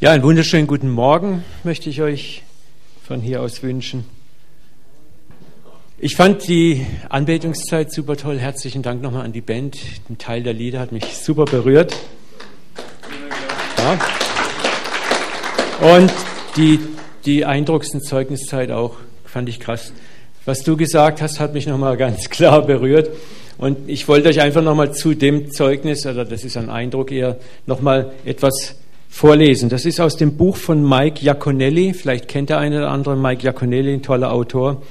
Ja, einen wunderschönen guten Morgen möchte ich euch von hier aus wünschen. Ich fand die Anbetungszeit super toll. Herzlichen Dank nochmal an die Band. Ein Teil der Lieder hat mich super berührt. Ja. Und die, die eindrucksten Zeugniszeit auch, fand ich krass. Was du gesagt hast, hat mich nochmal ganz klar berührt. Und ich wollte euch einfach nochmal zu dem Zeugnis, oder das ist ein Eindruck eher, nochmal etwas vorlesen. Das ist aus dem Buch von Mike Giaconelli. Vielleicht kennt der eine oder andere Mike Giaconelli, ein toller Autor.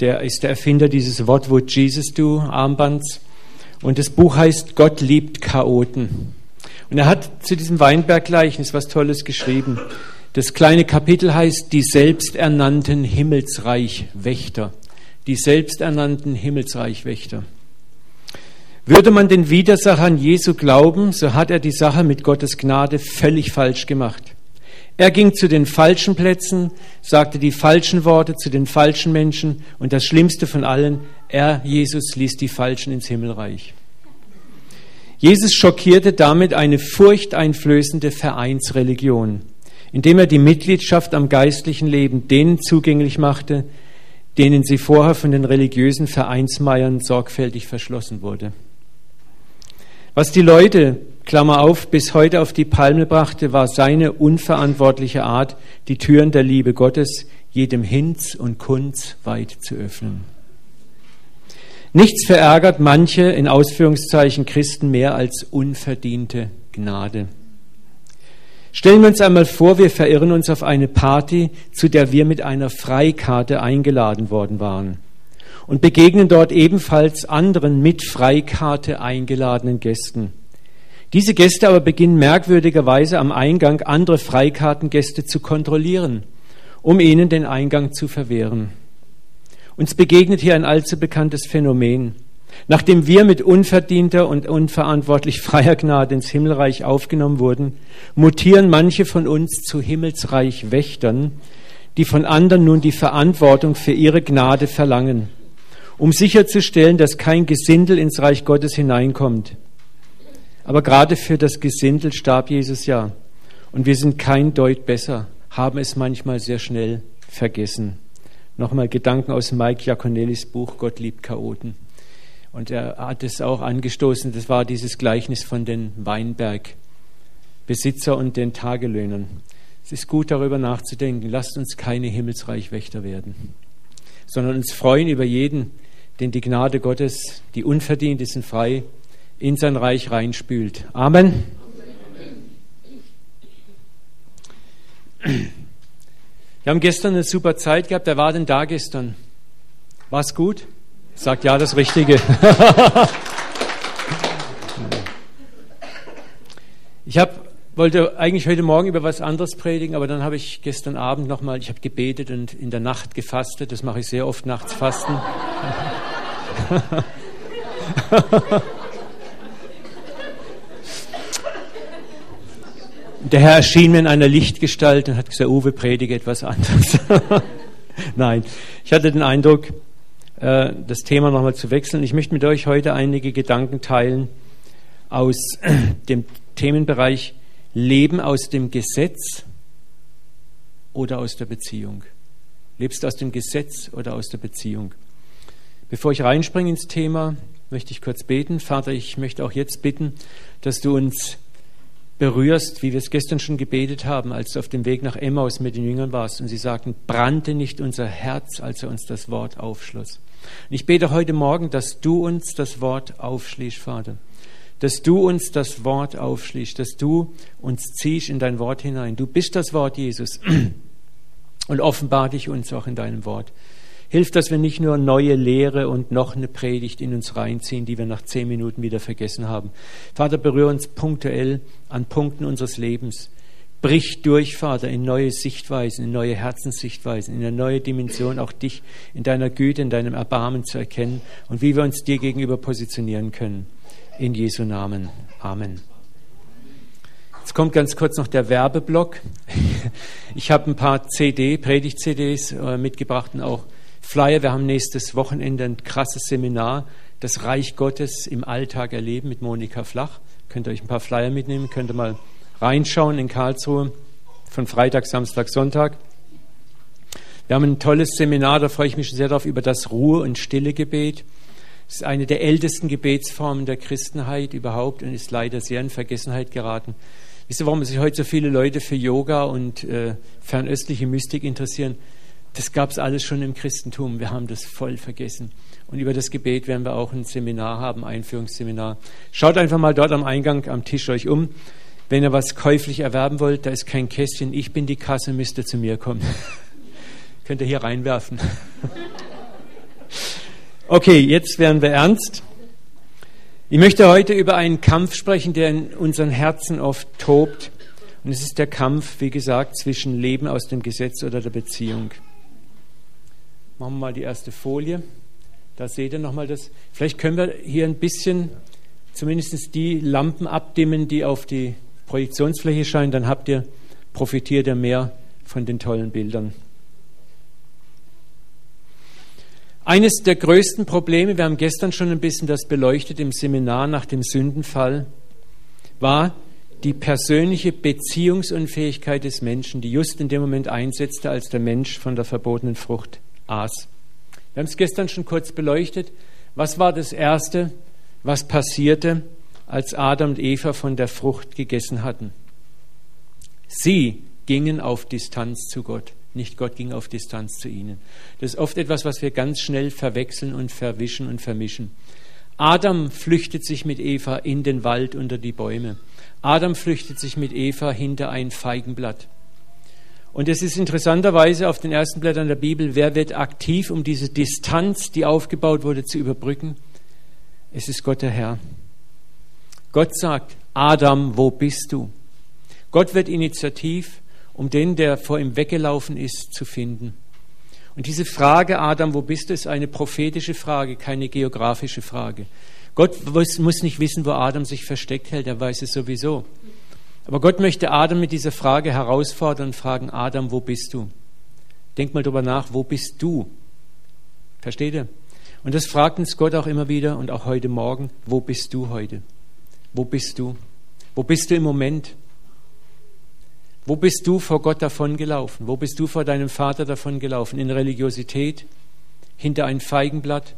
Der ist der Erfinder dieses What Would Jesus Do Armbands. Und das Buch heißt Gott liebt Chaoten. Und er hat zu diesem Weinberggleichnis was Tolles geschrieben. Das kleine Kapitel heißt Die selbsternannten Himmelsreichwächter. Die selbsternannten Himmelsreichwächter. Würde man den Widersachern Jesu glauben, so hat er die Sache mit Gottes Gnade völlig falsch gemacht. Er ging zu den falschen Plätzen, sagte die falschen Worte zu den falschen Menschen und das Schlimmste von allen, er, Jesus, ließ die Falschen ins Himmelreich. Jesus schockierte damit eine furchteinflößende Vereinsreligion, indem er die Mitgliedschaft am geistlichen Leben denen zugänglich machte, denen sie vorher von den religiösen Vereinsmeiern sorgfältig verschlossen wurde. Was die Leute, Klammer auf, bis heute auf die Palme brachte, war seine unverantwortliche Art, die Türen der Liebe Gottes jedem Hinz und Kunz weit zu öffnen. Nichts verärgert manche in Ausführungszeichen Christen mehr als unverdiente Gnade. Stellen wir uns einmal vor, wir verirren uns auf eine Party, zu der wir mit einer Freikarte eingeladen worden waren und begegnen dort ebenfalls anderen mit Freikarte eingeladenen Gästen. Diese Gäste aber beginnen merkwürdigerweise am Eingang andere Freikartengäste zu kontrollieren, um ihnen den Eingang zu verwehren. Uns begegnet hier ein allzu bekanntes Phänomen. Nachdem wir mit unverdienter und unverantwortlich freier Gnade ins Himmelreich aufgenommen wurden, mutieren manche von uns zu Himmelsreich Wächtern, die von anderen nun die Verantwortung für ihre Gnade verlangen um sicherzustellen, dass kein Gesindel ins Reich Gottes hineinkommt. Aber gerade für das Gesindel starb Jesus ja. Und wir sind kein Deut besser, haben es manchmal sehr schnell vergessen. Nochmal Gedanken aus Mike Giaconellis Buch Gott liebt Chaoten. Und er hat es auch angestoßen, das war dieses Gleichnis von den Weinbergbesitzer und den Tagelöhnern. Es ist gut darüber nachzudenken, lasst uns keine Himmelsreichwächter werden, sondern uns freuen über jeden, den die Gnade Gottes, die unverdient ist und frei, in sein Reich reinspült. Amen. Wir haben gestern eine super Zeit gehabt. Wer war denn da gestern? War es gut? Sagt ja das Richtige. ich habe wollte eigentlich heute Morgen über was anderes predigen, aber dann habe ich gestern Abend nochmal, ich habe gebetet und in der Nacht gefastet. Das mache ich sehr oft nachts fasten. Der Herr erschien mir in einer Lichtgestalt und hat gesagt, Uwe, predige etwas anderes. Nein, ich hatte den Eindruck, äh, das Thema nochmal zu wechseln. Ich möchte mit euch heute einige Gedanken teilen aus dem Themenbereich Leben aus dem Gesetz oder aus der Beziehung. Lebst du aus dem Gesetz oder aus der Beziehung? Bevor ich reinspringe ins Thema, möchte ich kurz beten. Vater, ich möchte auch jetzt bitten, dass du uns berührst, wie wir es gestern schon gebetet haben, als du auf dem Weg nach Emmaus mit den Jüngern warst und sie sagten, brannte nicht unser Herz, als er uns das Wort aufschloss. Und ich bete heute Morgen, dass du uns das Wort aufschließt, Vater. Dass du uns das Wort aufschließt, dass du uns ziehst in dein Wort hinein. Du bist das Wort Jesus und offenbar dich uns auch in deinem Wort. Hilf, dass wir nicht nur neue Lehre und noch eine Predigt in uns reinziehen, die wir nach zehn Minuten wieder vergessen haben. Vater, berühre uns punktuell an Punkten unseres Lebens. Brich durch, Vater, in neue Sichtweisen, in neue Herzenssichtweisen, in eine neue Dimension, auch dich in deiner Güte, in deinem Erbarmen zu erkennen und wie wir uns dir gegenüber positionieren können. In Jesu Namen. Amen. Jetzt kommt ganz kurz noch der Werbeblock. Ich habe ein paar CD, Predigt-CDs äh, mitgebracht und auch Flyer. Wir haben nächstes Wochenende ein krasses Seminar, das Reich Gottes im Alltag erleben mit Monika Flach. Könnt ihr euch ein paar Flyer mitnehmen, könnt ihr mal reinschauen in Karlsruhe. von Freitag, Samstag, Sonntag. Wir haben ein tolles Seminar, da freue ich mich sehr darauf, über das Ruhe- und Stille-Gebet. Es ist eine der ältesten Gebetsformen der Christenheit überhaupt und ist leider sehr in Vergessenheit geraten. Wisst ihr, warum sich heute so viele Leute für Yoga und äh, fernöstliche Mystik interessieren? Das gab es alles schon im Christentum. Wir haben das voll vergessen. Und über das Gebet werden wir auch ein Seminar haben, Einführungsseminar. Schaut einfach mal dort am Eingang am Tisch euch um. Wenn ihr was käuflich erwerben wollt, da ist kein Kästchen. Ich bin die Kasse, müsst ihr zu mir kommen. Könnt ihr hier reinwerfen. okay, jetzt werden wir ernst. Ich möchte heute über einen Kampf sprechen, der in unseren Herzen oft tobt. Und es ist der Kampf, wie gesagt, zwischen Leben aus dem Gesetz oder der Beziehung. Machen wir mal die erste Folie. Da seht ihr nochmal das. Vielleicht können wir hier ein bisschen zumindest die Lampen abdimmen, die auf die Projektionsfläche scheinen. Dann habt ihr, profitiert ihr mehr von den tollen Bildern. Eines der größten Probleme, wir haben gestern schon ein bisschen das beleuchtet im Seminar nach dem Sündenfall, war die persönliche Beziehungsunfähigkeit des Menschen, die just in dem Moment einsetzte, als der Mensch von der verbotenen Frucht aß. Wir haben es gestern schon kurz beleuchtet. Was war das Erste, was passierte, als Adam und Eva von der Frucht gegessen hatten? Sie gingen auf Distanz zu Gott, nicht Gott ging auf Distanz zu ihnen. Das ist oft etwas, was wir ganz schnell verwechseln und verwischen und vermischen. Adam flüchtet sich mit Eva in den Wald unter die Bäume. Adam flüchtet sich mit Eva hinter ein Feigenblatt. Und es ist interessanterweise auf den ersten Blättern der Bibel, wer wird aktiv, um diese Distanz, die aufgebaut wurde, zu überbrücken? Es ist Gott der Herr. Gott sagt, Adam, wo bist du? Gott wird initiativ, um den, der vor ihm weggelaufen ist, zu finden. Und diese Frage, Adam, wo bist du, ist eine prophetische Frage, keine geografische Frage. Gott muss nicht wissen, wo Adam sich versteckt hält, er weiß es sowieso. Aber Gott möchte Adam mit dieser Frage herausfordern und fragen, Adam, wo bist du? Denk mal drüber nach, wo bist du? Versteht ihr? Und das fragt uns Gott auch immer wieder und auch heute Morgen, wo bist du heute? Wo bist du? Wo bist du im Moment? Wo bist du vor Gott davongelaufen? Wo bist du vor deinem Vater davongelaufen? In Religiosität? Hinter ein Feigenblatt?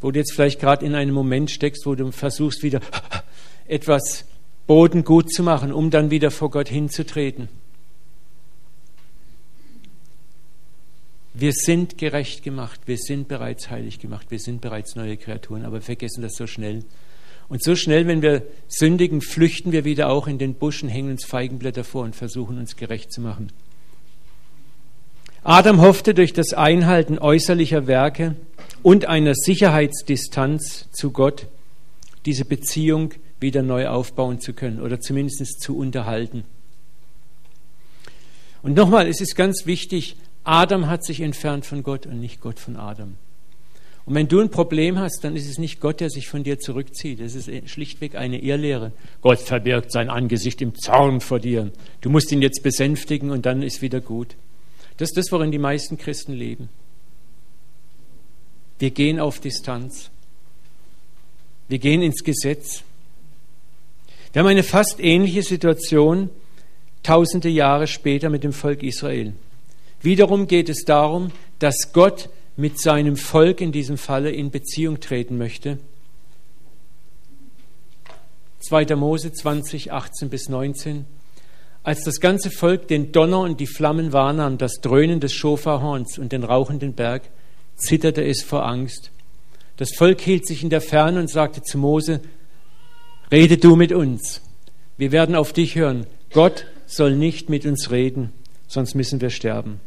Wo du jetzt vielleicht gerade in einem Moment steckst, wo du versuchst wieder etwas Boden gut zu machen, um dann wieder vor Gott hinzutreten. Wir sind gerecht gemacht, wir sind bereits heilig gemacht, wir sind bereits neue Kreaturen, aber wir vergessen das so schnell. Und so schnell, wenn wir sündigen, flüchten wir wieder auch in den Buschen, hängen uns Feigenblätter vor und versuchen uns gerecht zu machen. Adam hoffte durch das Einhalten äußerlicher Werke und einer Sicherheitsdistanz zu Gott diese Beziehung wieder neu aufbauen zu können oder zumindest zu unterhalten. Und nochmal, es ist ganz wichtig, Adam hat sich entfernt von Gott und nicht Gott von Adam. Und wenn du ein Problem hast, dann ist es nicht Gott, der sich von dir zurückzieht. Es ist schlichtweg eine Irrlehre. Gott verbirgt sein Angesicht im Zorn vor dir. Du musst ihn jetzt besänftigen und dann ist wieder gut. Das ist das, worin die meisten Christen leben. Wir gehen auf Distanz. Wir gehen ins Gesetz. Wir haben eine fast ähnliche Situation tausende Jahre später mit dem Volk Israel. Wiederum geht es darum, dass Gott mit seinem Volk in diesem Falle in Beziehung treten möchte. 2. Mose 20, 18 bis 19. Als das ganze Volk den Donner und die Flammen wahrnahm, das Dröhnen des Schofarhorns und den rauchenden Berg, zitterte es vor Angst. Das Volk hielt sich in der Ferne und sagte zu Mose, Rede du mit uns. Wir werden auf dich hören. Gott soll nicht mit uns reden, sonst müssen wir sterben.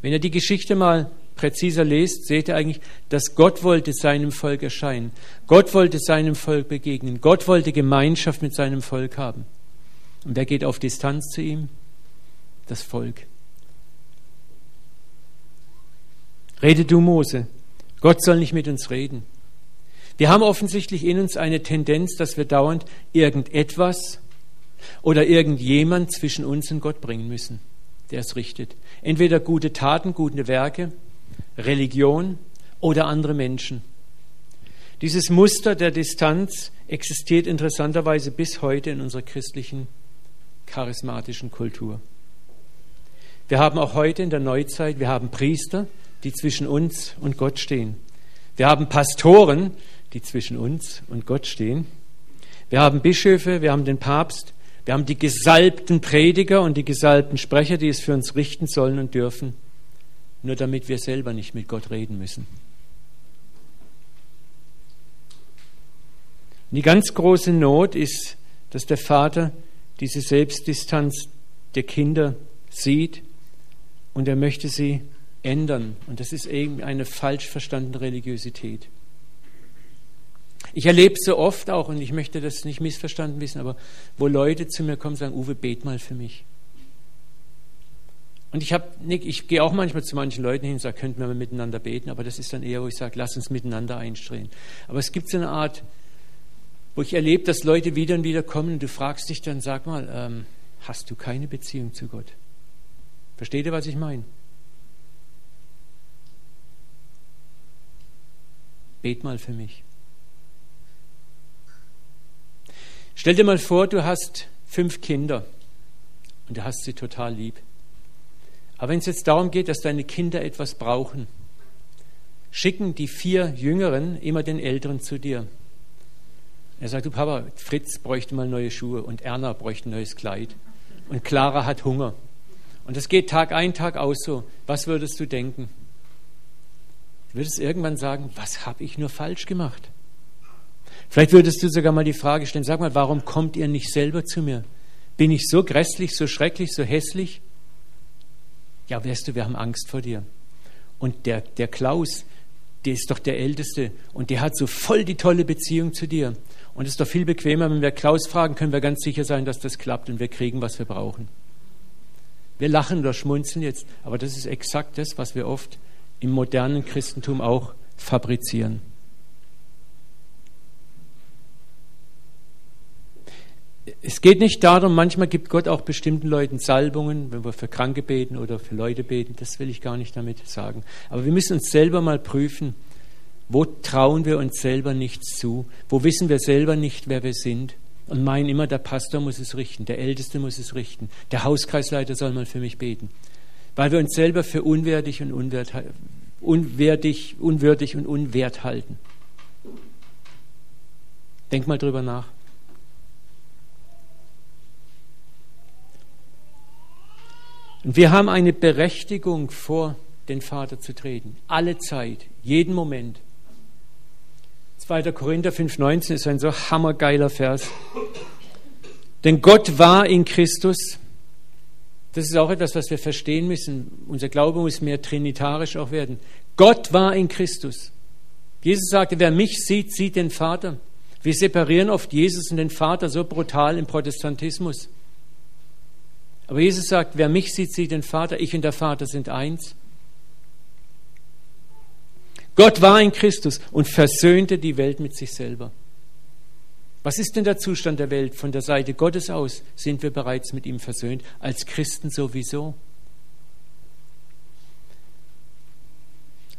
Wenn ihr die Geschichte mal präziser lest, seht ihr eigentlich, dass Gott wollte seinem Volk erscheinen. Gott wollte seinem Volk begegnen. Gott wollte Gemeinschaft mit seinem Volk haben. Und wer geht auf Distanz zu ihm? Das Volk. Rede du, Mose. Gott soll nicht mit uns reden. Wir haben offensichtlich in uns eine Tendenz, dass wir dauernd irgendetwas oder irgendjemand zwischen uns und Gott bringen müssen, der es richtet. Entweder gute Taten, gute Werke, Religion oder andere Menschen. Dieses Muster der Distanz existiert interessanterweise bis heute in unserer christlichen charismatischen Kultur. Wir haben auch heute in der Neuzeit, wir haben Priester, die zwischen uns und Gott stehen. Wir haben Pastoren, die zwischen uns und Gott stehen. Wir haben Bischöfe, wir haben den Papst, wir haben die gesalbten Prediger und die gesalbten Sprecher, die es für uns richten sollen und dürfen, nur damit wir selber nicht mit Gott reden müssen. Und die ganz große Not ist, dass der Vater diese Selbstdistanz der Kinder sieht und er möchte sie ändern. Und das ist eben eine falsch verstandene Religiosität. Ich erlebe so oft auch, und ich möchte das nicht missverstanden wissen, aber wo Leute zu mir kommen und sagen, Uwe, bet mal für mich. Und ich ich gehe auch manchmal zu manchen Leuten hin und sage, könnten wir mal miteinander beten, aber das ist dann eher, wo ich sage, lass uns miteinander einstrehen. Aber es gibt so eine Art, wo ich erlebe, dass Leute wieder und wieder kommen und du fragst dich dann, sag mal, ähm, hast du keine Beziehung zu Gott? Versteht ihr, was ich meine? Bet mal für mich. Stell dir mal vor, du hast fünf Kinder und du hast sie total lieb. Aber wenn es jetzt darum geht, dass deine Kinder etwas brauchen, schicken die vier Jüngeren immer den Älteren zu dir. Er sagt, du Papa, Fritz bräuchte mal neue Schuhe und Erna bräuchte ein neues Kleid und Clara hat Hunger. Und das geht Tag ein, Tag aus so. Was würdest du denken? Du würdest irgendwann sagen, was habe ich nur falsch gemacht? Vielleicht würdest du sogar mal die Frage stellen, sag mal, warum kommt ihr nicht selber zu mir? Bin ich so grässlich, so schrecklich, so hässlich? Ja, weißt du, wir haben Angst vor dir. Und der, der Klaus, der ist doch der Älteste und der hat so voll die tolle Beziehung zu dir. Und es ist doch viel bequemer, wenn wir Klaus fragen, können wir ganz sicher sein, dass das klappt und wir kriegen, was wir brauchen. Wir lachen oder schmunzeln jetzt, aber das ist exakt das, was wir oft im modernen Christentum auch fabrizieren. Es geht nicht darum, manchmal gibt Gott auch bestimmten Leuten Salbungen, wenn wir für Kranke beten oder für Leute beten, das will ich gar nicht damit sagen. Aber wir müssen uns selber mal prüfen, wo trauen wir uns selber nichts zu? Wo wissen wir selber nicht, wer wir sind? Und meinen immer, der Pastor muss es richten, der Älteste muss es richten, der Hauskreisleiter soll mal für mich beten. Weil wir uns selber für unwertig und unwert, unwertig, unwürdig und unwert halten. Denk mal drüber nach. Und wir haben eine Berechtigung, vor den Vater zu treten. Alle Zeit, jeden Moment. 2. Korinther 5,19 ist ein so hammergeiler Vers. Denn Gott war in Christus. Das ist auch etwas, was wir verstehen müssen. Unser Glaube muss mehr trinitarisch auch werden. Gott war in Christus. Jesus sagte, wer mich sieht, sieht den Vater. Wir separieren oft Jesus und den Vater so brutal im Protestantismus. Aber Jesus sagt, wer mich sieht, sieht den Vater. Ich und der Vater sind eins. Gott war in Christus und versöhnte die Welt mit sich selber. Was ist denn der Zustand der Welt? Von der Seite Gottes aus sind wir bereits mit ihm versöhnt, als Christen sowieso.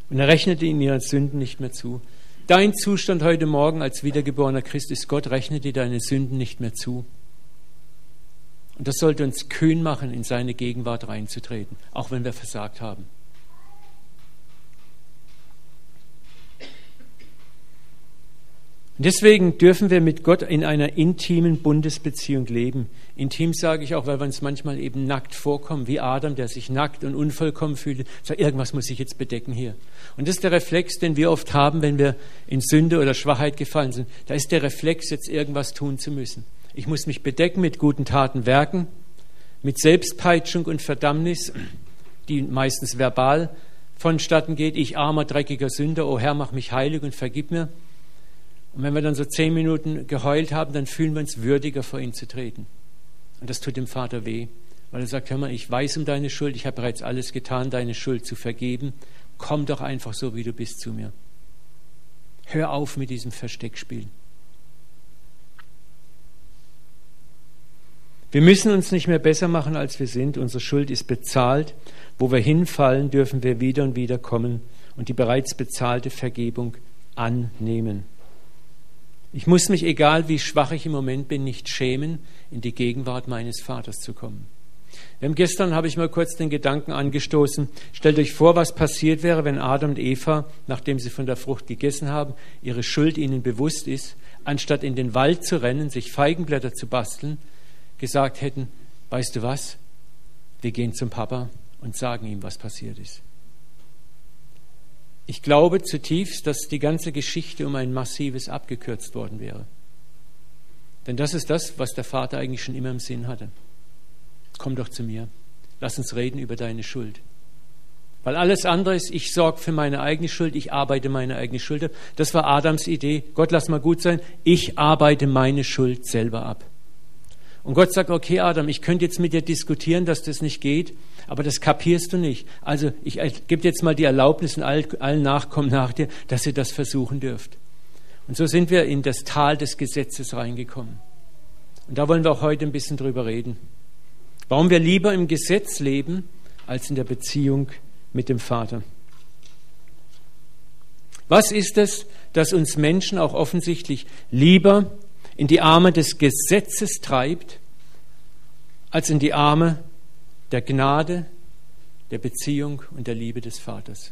Und er rechnete ihnen ihre Sünden nicht mehr zu. Dein Zustand heute Morgen als wiedergeborener Christ ist, Gott rechnet dir deine Sünden nicht mehr zu. Und das sollte uns kühn machen, in seine Gegenwart reinzutreten, auch wenn wir versagt haben. Und deswegen dürfen wir mit Gott in einer intimen Bundesbeziehung leben. Intim sage ich auch, weil wir uns manchmal eben nackt vorkommen, wie Adam, der sich nackt und unvollkommen fühlt. Sagt, irgendwas muss ich jetzt bedecken hier. Und das ist der Reflex, den wir oft haben, wenn wir in Sünde oder Schwachheit gefallen sind. Da ist der Reflex, jetzt irgendwas tun zu müssen. Ich muss mich bedecken mit guten Taten, Werken, mit Selbstpeitschung und Verdammnis, die meistens verbal vonstatten geht. Ich armer, dreckiger Sünder, oh Herr, mach mich heilig und vergib mir. Und wenn wir dann so zehn Minuten geheult haben, dann fühlen wir uns würdiger, vor ihn zu treten. Und das tut dem Vater weh, weil er sagt, hör mal, ich weiß um deine Schuld, ich habe bereits alles getan, deine Schuld zu vergeben. Komm doch einfach so, wie du bist zu mir. Hör auf mit diesem Versteckspiel. Wir müssen uns nicht mehr besser machen, als wir sind. Unsere Schuld ist bezahlt. Wo wir hinfallen, dürfen wir wieder und wieder kommen und die bereits bezahlte Vergebung annehmen. Ich muss mich, egal wie schwach ich im Moment bin, nicht schämen, in die Gegenwart meines Vaters zu kommen. Haben gestern habe ich mal kurz den Gedanken angestoßen. Stellt euch vor, was passiert wäre, wenn Adam und Eva, nachdem sie von der Frucht gegessen haben, ihre Schuld ihnen bewusst ist, anstatt in den Wald zu rennen, sich Feigenblätter zu basteln, gesagt hätten, weißt du was? Wir gehen zum Papa und sagen ihm, was passiert ist. Ich glaube zutiefst, dass die ganze Geschichte um ein massives abgekürzt worden wäre. Denn das ist das, was der Vater eigentlich schon immer im Sinn hatte. Komm doch zu mir. Lass uns reden über deine Schuld. Weil alles andere ist, ich sorge für meine eigene Schuld, ich arbeite meine eigene Schuld ab. Das war Adams Idee. Gott, lass mal gut sein. Ich arbeite meine Schuld selber ab. Und Gott sagt, okay, Adam, ich könnte jetzt mit dir diskutieren, dass das nicht geht, aber das kapierst du nicht. Also ich gebe jetzt mal die Erlaubnis in allen Nachkommen nach dir, dass ihr das versuchen dürft. Und so sind wir in das Tal des Gesetzes reingekommen. Und da wollen wir auch heute ein bisschen drüber reden. Warum wir lieber im Gesetz leben als in der Beziehung mit dem Vater. Was ist es, das uns Menschen auch offensichtlich lieber in die Arme des Gesetzes treibt, als in die Arme der Gnade, der Beziehung und der Liebe des Vaters.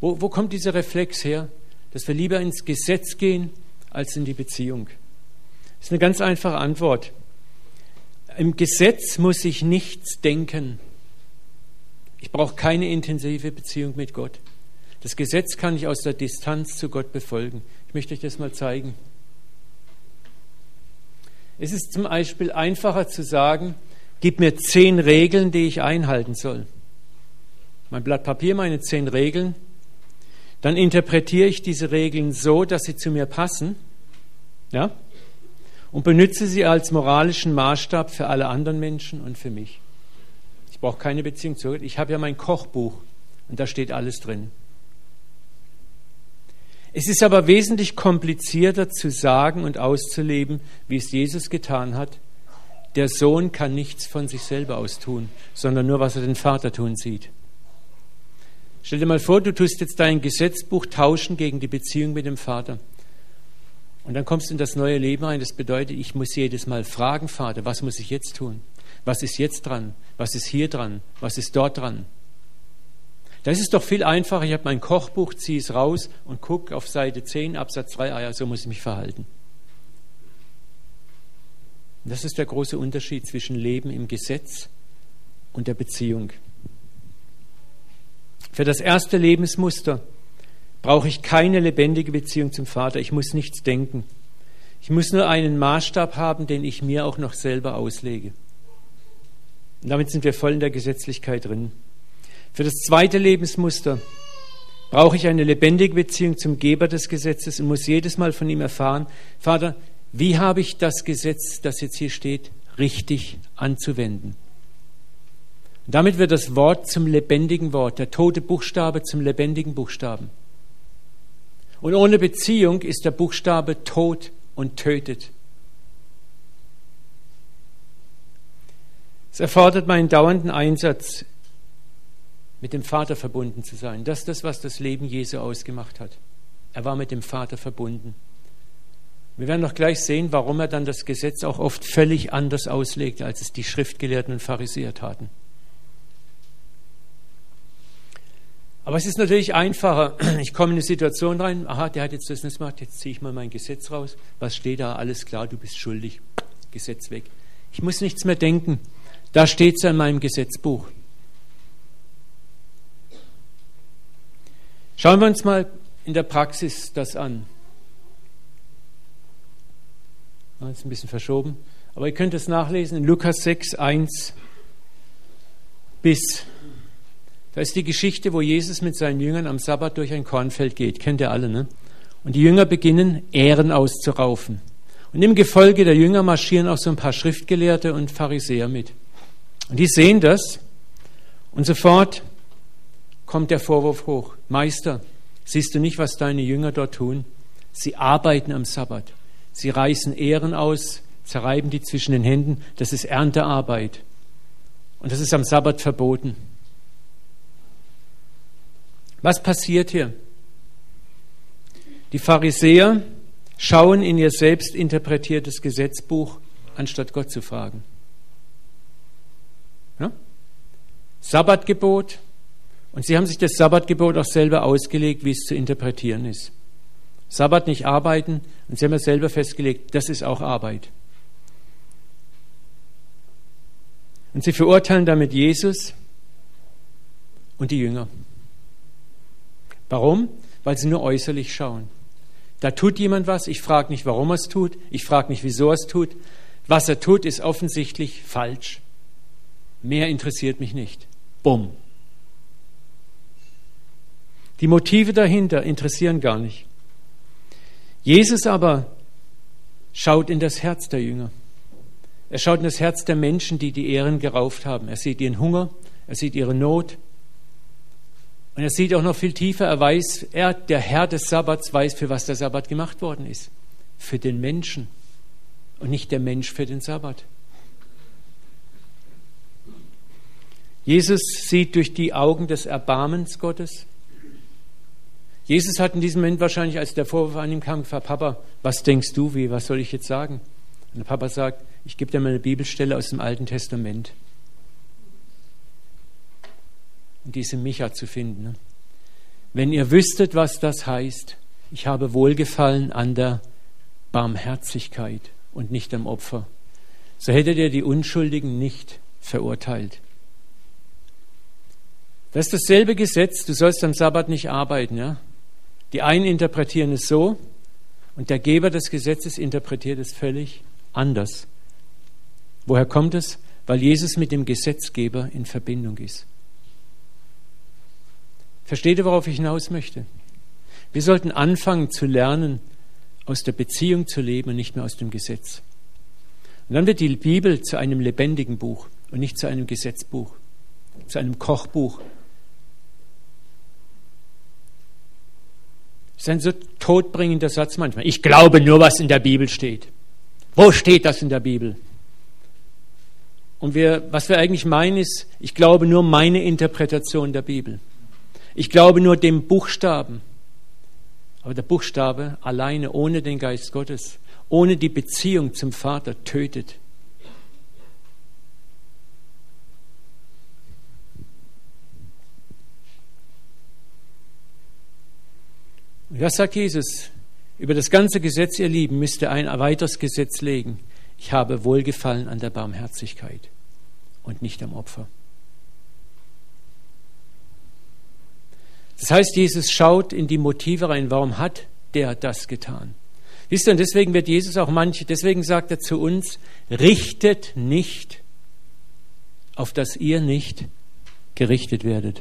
Wo, wo kommt dieser Reflex her, dass wir lieber ins Gesetz gehen als in die Beziehung? Das ist eine ganz einfache Antwort. Im Gesetz muss ich nichts denken. Ich brauche keine intensive Beziehung mit Gott. Das Gesetz kann ich aus der Distanz zu Gott befolgen. Ich möchte euch das mal zeigen. Es ist zum Beispiel einfacher zu sagen, gib mir zehn Regeln, die ich einhalten soll. Mein Blatt Papier, meine zehn Regeln. Dann interpretiere ich diese Regeln so, dass sie zu mir passen. Ja? Und benütze sie als moralischen Maßstab für alle anderen Menschen und für mich. Ich brauche keine Beziehung zu Gott. Ich habe ja mein Kochbuch und da steht alles drin. Es ist aber wesentlich komplizierter zu sagen und auszuleben, wie es Jesus getan hat. Der Sohn kann nichts von sich selber aus tun, sondern nur, was er den Vater tun sieht. Stell dir mal vor, du tust jetzt dein Gesetzbuch tauschen gegen die Beziehung mit dem Vater. Und dann kommst du in das neue Leben rein. Das bedeutet, ich muss jedes Mal fragen, Vater, was muss ich jetzt tun? Was ist jetzt dran? Was ist hier dran? Was ist dort dran? Das ist doch viel einfacher. Ich habe mein Kochbuch, ziehe es raus und gucke auf Seite 10, Absatz 3, ah ja, so muss ich mich verhalten. Das ist der große Unterschied zwischen Leben im Gesetz und der Beziehung. Für das erste Lebensmuster brauche ich keine lebendige Beziehung zum Vater. Ich muss nichts denken. Ich muss nur einen Maßstab haben, den ich mir auch noch selber auslege. Und damit sind wir voll in der Gesetzlichkeit drin. Für das zweite Lebensmuster brauche ich eine lebendige Beziehung zum Geber des Gesetzes und muss jedes Mal von ihm erfahren, Vater, wie habe ich das Gesetz, das jetzt hier steht, richtig anzuwenden? Und damit wird das Wort zum lebendigen Wort, der tote Buchstabe zum lebendigen Buchstaben. Und ohne Beziehung ist der Buchstabe tot und tötet. Es erfordert meinen dauernden Einsatz mit dem Vater verbunden zu sein. Das ist das, was das Leben Jesu ausgemacht hat. Er war mit dem Vater verbunden. Wir werden noch gleich sehen, warum er dann das Gesetz auch oft völlig anders auslegte, als es die Schriftgelehrten und Pharisäer taten. Aber es ist natürlich einfacher. Ich komme in eine Situation rein, aha, der hat jetzt das nicht gemacht, jetzt ziehe ich mal mein Gesetz raus. Was steht da? Alles klar, du bist schuldig. Gesetz weg. Ich muss nichts mehr denken. Da steht es in meinem Gesetzbuch. Schauen wir uns mal in der Praxis das an. Das ist ein bisschen verschoben. Aber ihr könnt es nachlesen in Lukas 6, 1 bis. Da ist die Geschichte, wo Jesus mit seinen Jüngern am Sabbat durch ein Kornfeld geht. Kennt ihr alle, ne? Und die Jünger beginnen, Ähren auszuraufen. Und im Gefolge der Jünger marschieren auch so ein paar Schriftgelehrte und Pharisäer mit. Und die sehen das und sofort kommt der Vorwurf hoch. Meister, siehst du nicht, was deine Jünger dort tun? Sie arbeiten am Sabbat. Sie reißen Ehren aus, zerreiben die zwischen den Händen. Das ist Erntearbeit. Und das ist am Sabbat verboten. Was passiert hier? Die Pharisäer schauen in ihr selbst interpretiertes Gesetzbuch, anstatt Gott zu fragen. Ja? Sabbatgebot. Und sie haben sich das Sabbatgebot auch selber ausgelegt, wie es zu interpretieren ist. Sabbat nicht arbeiten. Und sie haben ja selber festgelegt, das ist auch Arbeit. Und sie verurteilen damit Jesus und die Jünger. Warum? Weil sie nur äußerlich schauen. Da tut jemand was, ich frage nicht, warum er es tut, ich frage nicht, wieso er es tut. Was er tut, ist offensichtlich falsch. Mehr interessiert mich nicht. Bumm. Die Motive dahinter interessieren gar nicht. Jesus aber schaut in das Herz der Jünger. Er schaut in das Herz der Menschen, die die Ehren gerauft haben. Er sieht ihren Hunger, er sieht ihre Not. Und er sieht auch noch viel tiefer, er weiß, er, der Herr des Sabbats, weiß, für was der Sabbat gemacht worden ist. Für den Menschen und nicht der Mensch für den Sabbat. Jesus sieht durch die Augen des Erbarmens Gottes. Jesus hat in diesem Moment wahrscheinlich, als der Vorwurf an ihm kam, gefragt, Papa, was denkst du, wie, was soll ich jetzt sagen? Und der Papa sagt, ich gebe dir mal eine Bibelstelle aus dem Alten Testament. Und diese Micha zu finden. Ne? Wenn ihr wüsstet, was das heißt, ich habe Wohlgefallen an der Barmherzigkeit und nicht am Opfer, so hättet ihr die Unschuldigen nicht verurteilt. Das ist dasselbe Gesetz, du sollst am Sabbat nicht arbeiten. Ja? Die einen interpretieren es so und der Geber des Gesetzes interpretiert es völlig anders. Woher kommt es? Weil Jesus mit dem Gesetzgeber in Verbindung ist. Versteht ihr, worauf ich hinaus möchte? Wir sollten anfangen zu lernen, aus der Beziehung zu leben und nicht mehr aus dem Gesetz. Und dann wird die Bibel zu einem lebendigen Buch und nicht zu einem Gesetzbuch, zu einem Kochbuch. Das ist ein so todbringender Satz manchmal. Ich glaube nur, was in der Bibel steht. Wo steht das in der Bibel? Und wir, was wir eigentlich meinen ist, ich glaube nur meine Interpretation der Bibel. Ich glaube nur dem Buchstaben. Aber der Buchstabe alleine, ohne den Geist Gottes, ohne die Beziehung zum Vater, tötet. Und das sagt Jesus. Über das ganze Gesetz, ihr Lieben, müsst ihr ein weiteres Gesetz legen. Ich habe Wohlgefallen an der Barmherzigkeit und nicht am Opfer. Das heißt, Jesus schaut in die Motive rein. Warum hat der das getan? Wisst ihr, und deswegen wird Jesus auch manche, deswegen sagt er zu uns, richtet nicht, auf dass ihr nicht gerichtet werdet.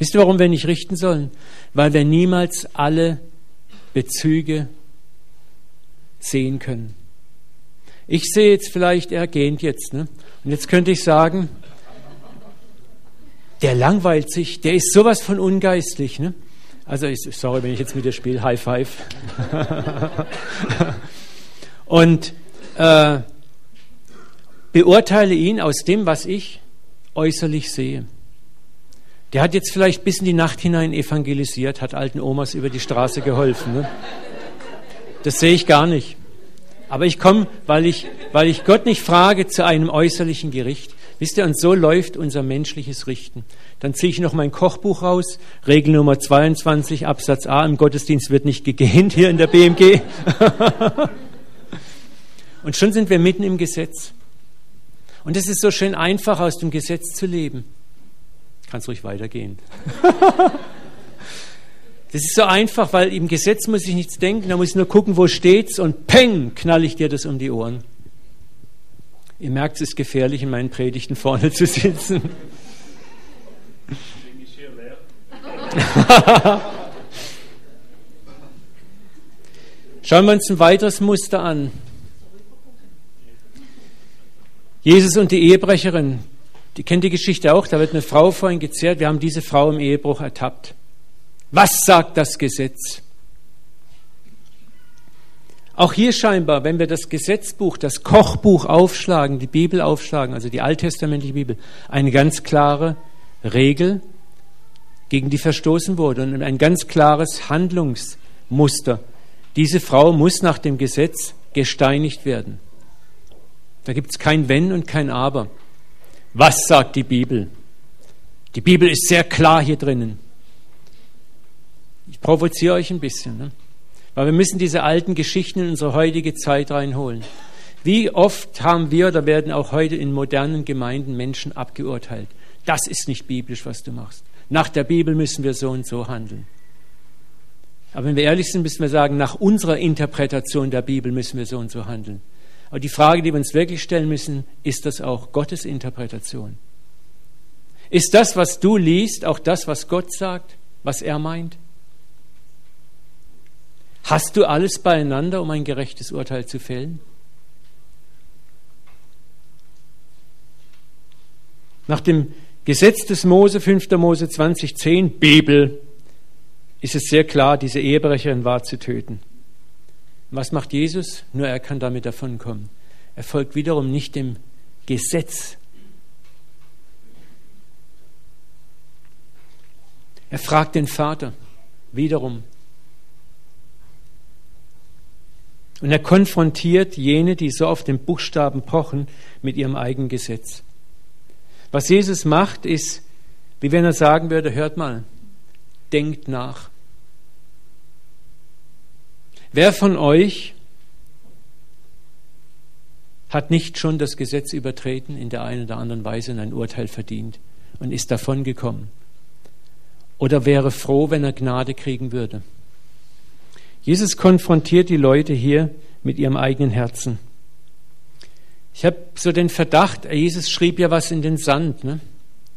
Wisst ihr, warum wir nicht richten sollen? Weil wir niemals alle Bezüge sehen können. Ich sehe jetzt vielleicht, er gähnt jetzt. Ne? Und jetzt könnte ich sagen, der langweilt sich, der ist sowas von ungeistlich. Ne? Also, ich, sorry, wenn ich jetzt mit dir spiele, High Five. Und äh, beurteile ihn aus dem, was ich äußerlich sehe. Der hat jetzt vielleicht bis in die Nacht hinein evangelisiert, hat alten Omas über die Straße geholfen. Ne? Das sehe ich gar nicht. Aber ich komme, weil ich, weil ich Gott nicht frage, zu einem äußerlichen Gericht. Wisst ihr, und so läuft unser menschliches Richten. Dann ziehe ich noch mein Kochbuch raus, Regel Nummer 22, Absatz A, im Gottesdienst wird nicht gegähnt hier in der BMG. und schon sind wir mitten im Gesetz. Und es ist so schön einfach, aus dem Gesetz zu leben. Kannst ruhig weitergehen. Das ist so einfach, weil im Gesetz muss ich nichts denken, da muss ich nur gucken, wo steht's und peng, knall ich dir das um die Ohren. Ihr merkt, es ist gefährlich, in meinen Predigten vorne zu sitzen. Schauen wir uns ein weiteres Muster an. Jesus und die Ehebrecherin, die kennt die Geschichte auch, da wird eine Frau vorhin gezehrt, wir haben diese Frau im Ehebruch ertappt. Was sagt das Gesetz? Auch hier scheinbar, wenn wir das Gesetzbuch, das Kochbuch aufschlagen, die Bibel aufschlagen, also die alttestamentliche Bibel, eine ganz klare Regel, gegen die verstoßen wurde und ein ganz klares Handlungsmuster, diese Frau muss nach dem Gesetz gesteinigt werden. Da gibt es kein Wenn und kein Aber. Was sagt die Bibel? Die Bibel ist sehr klar hier drinnen. Ich provoziere euch ein bisschen, ne? weil wir müssen diese alten Geschichten in unsere heutige Zeit reinholen. Wie oft haben wir oder werden auch heute in modernen Gemeinden Menschen abgeurteilt? Das ist nicht biblisch, was du machst. Nach der Bibel müssen wir so und so handeln. Aber wenn wir ehrlich sind, müssen wir sagen, nach unserer Interpretation der Bibel müssen wir so und so handeln. Aber die Frage, die wir uns wirklich stellen müssen, ist das auch Gottes Interpretation? Ist das, was du liest, auch das, was Gott sagt, was er meint? Hast du alles beieinander, um ein gerechtes Urteil zu fällen? Nach dem Gesetz des Mose, 5. Mose 2010, Bibel, ist es sehr klar, diese Ehebrecherin war zu töten. Was macht Jesus? Nur er kann damit davonkommen. Er folgt wiederum nicht dem Gesetz. Er fragt den Vater wiederum. Und er konfrontiert jene, die so auf den Buchstaben pochen, mit ihrem eigenen Gesetz. Was Jesus macht, ist, wie wenn er sagen würde, hört mal, denkt nach. Wer von euch hat nicht schon das Gesetz übertreten in der einen oder anderen Weise und ein Urteil verdient und ist davon gekommen? Oder wäre froh, wenn er Gnade kriegen würde? Jesus konfrontiert die Leute hier mit ihrem eigenen Herzen. Ich habe so den Verdacht, Jesus schrieb ja was in den Sand. Ne?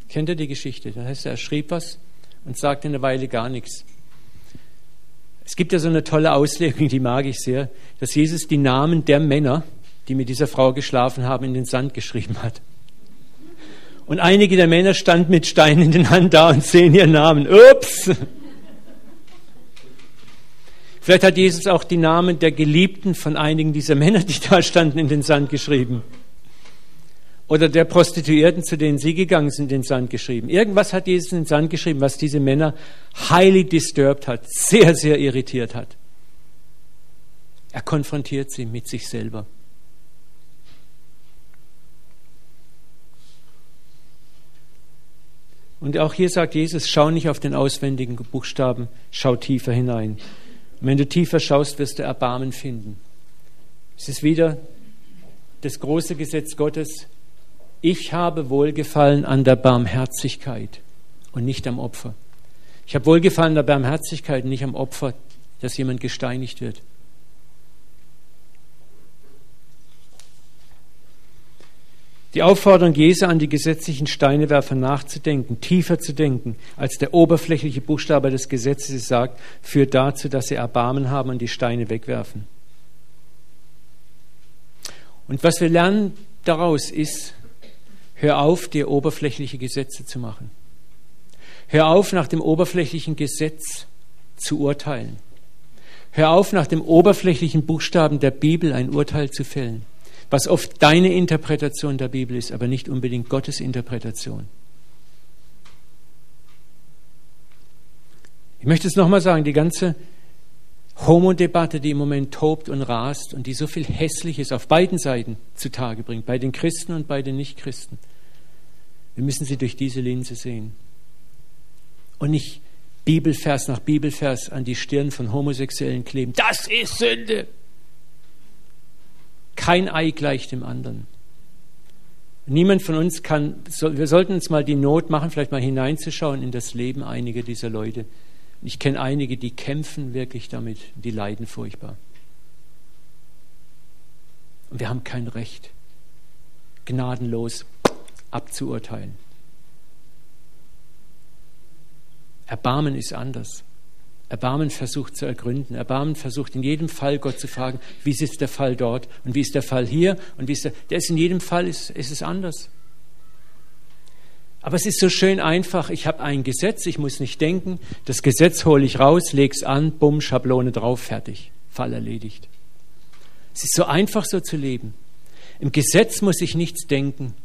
Kennt ihr die Geschichte? Das heißt, er schrieb was und sagte eine Weile gar nichts. Es gibt ja so eine tolle Auslegung, die mag ich sehr, dass Jesus die Namen der Männer, die mit dieser Frau geschlafen haben, in den Sand geschrieben hat. Und einige der Männer standen mit Steinen in den Hand da und sehen ihren Namen. Ups! Vielleicht hat Jesus auch die Namen der Geliebten von einigen dieser Männer, die da standen, in den Sand geschrieben oder der Prostituierten, zu denen sie gegangen sind, in den Sand geschrieben. Irgendwas hat Jesus in den Sand geschrieben, was diese Männer highly disturbed hat, sehr, sehr irritiert hat. Er konfrontiert sie mit sich selber. Und auch hier sagt Jesus, schau nicht auf den auswendigen Buchstaben, schau tiefer hinein. Und wenn du tiefer schaust, wirst du Erbarmen finden. Es ist wieder das große Gesetz Gottes, ich habe Wohlgefallen an der Barmherzigkeit und nicht am Opfer. Ich habe Wohlgefallen an der Barmherzigkeit und nicht am Opfer, dass jemand gesteinigt wird. Die Aufforderung Jesu an die gesetzlichen Steinewerfer nachzudenken, tiefer zu denken, als der oberflächliche Buchstabe des Gesetzes sagt, führt dazu, dass sie Erbarmen haben und die Steine wegwerfen. Und was wir lernen daraus ist, Hör auf, dir oberflächliche Gesetze zu machen. Hör auf, nach dem oberflächlichen Gesetz zu urteilen. Hör auf, nach dem oberflächlichen Buchstaben der Bibel ein Urteil zu fällen, was oft deine Interpretation der Bibel ist, aber nicht unbedingt Gottes Interpretation. Ich möchte es nochmal sagen, die ganze Homo-Debatte, die im Moment tobt und rast und die so viel Hässliches auf beiden Seiten zutage bringt, bei den Christen und bei den Nichtchristen. Wir müssen sie durch diese Linse sehen. Und nicht Bibelvers nach Bibelvers an die Stirn von Homosexuellen kleben. Das ist Sünde. Kein Ei gleicht dem anderen. Niemand von uns kann, wir sollten uns mal die Not machen, vielleicht mal hineinzuschauen in das Leben einiger dieser Leute. Ich kenne einige, die kämpfen wirklich damit, die leiden furchtbar. Und wir haben kein Recht, gnadenlos abzuurteilen. Erbarmen ist anders. Erbarmen versucht zu ergründen. Erbarmen versucht in jedem Fall Gott zu fragen, wie ist der Fall dort und wie ist der Fall hier und wie ist der. Der ist in jedem Fall ist, ist es anders. Aber es ist so schön einfach. Ich habe ein Gesetz, ich muss nicht denken. Das Gesetz hole ich raus, leg's an, bumm, Schablone drauf, fertig. Fall erledigt. Es ist so einfach, so zu leben. Im Gesetz muss ich nichts denken.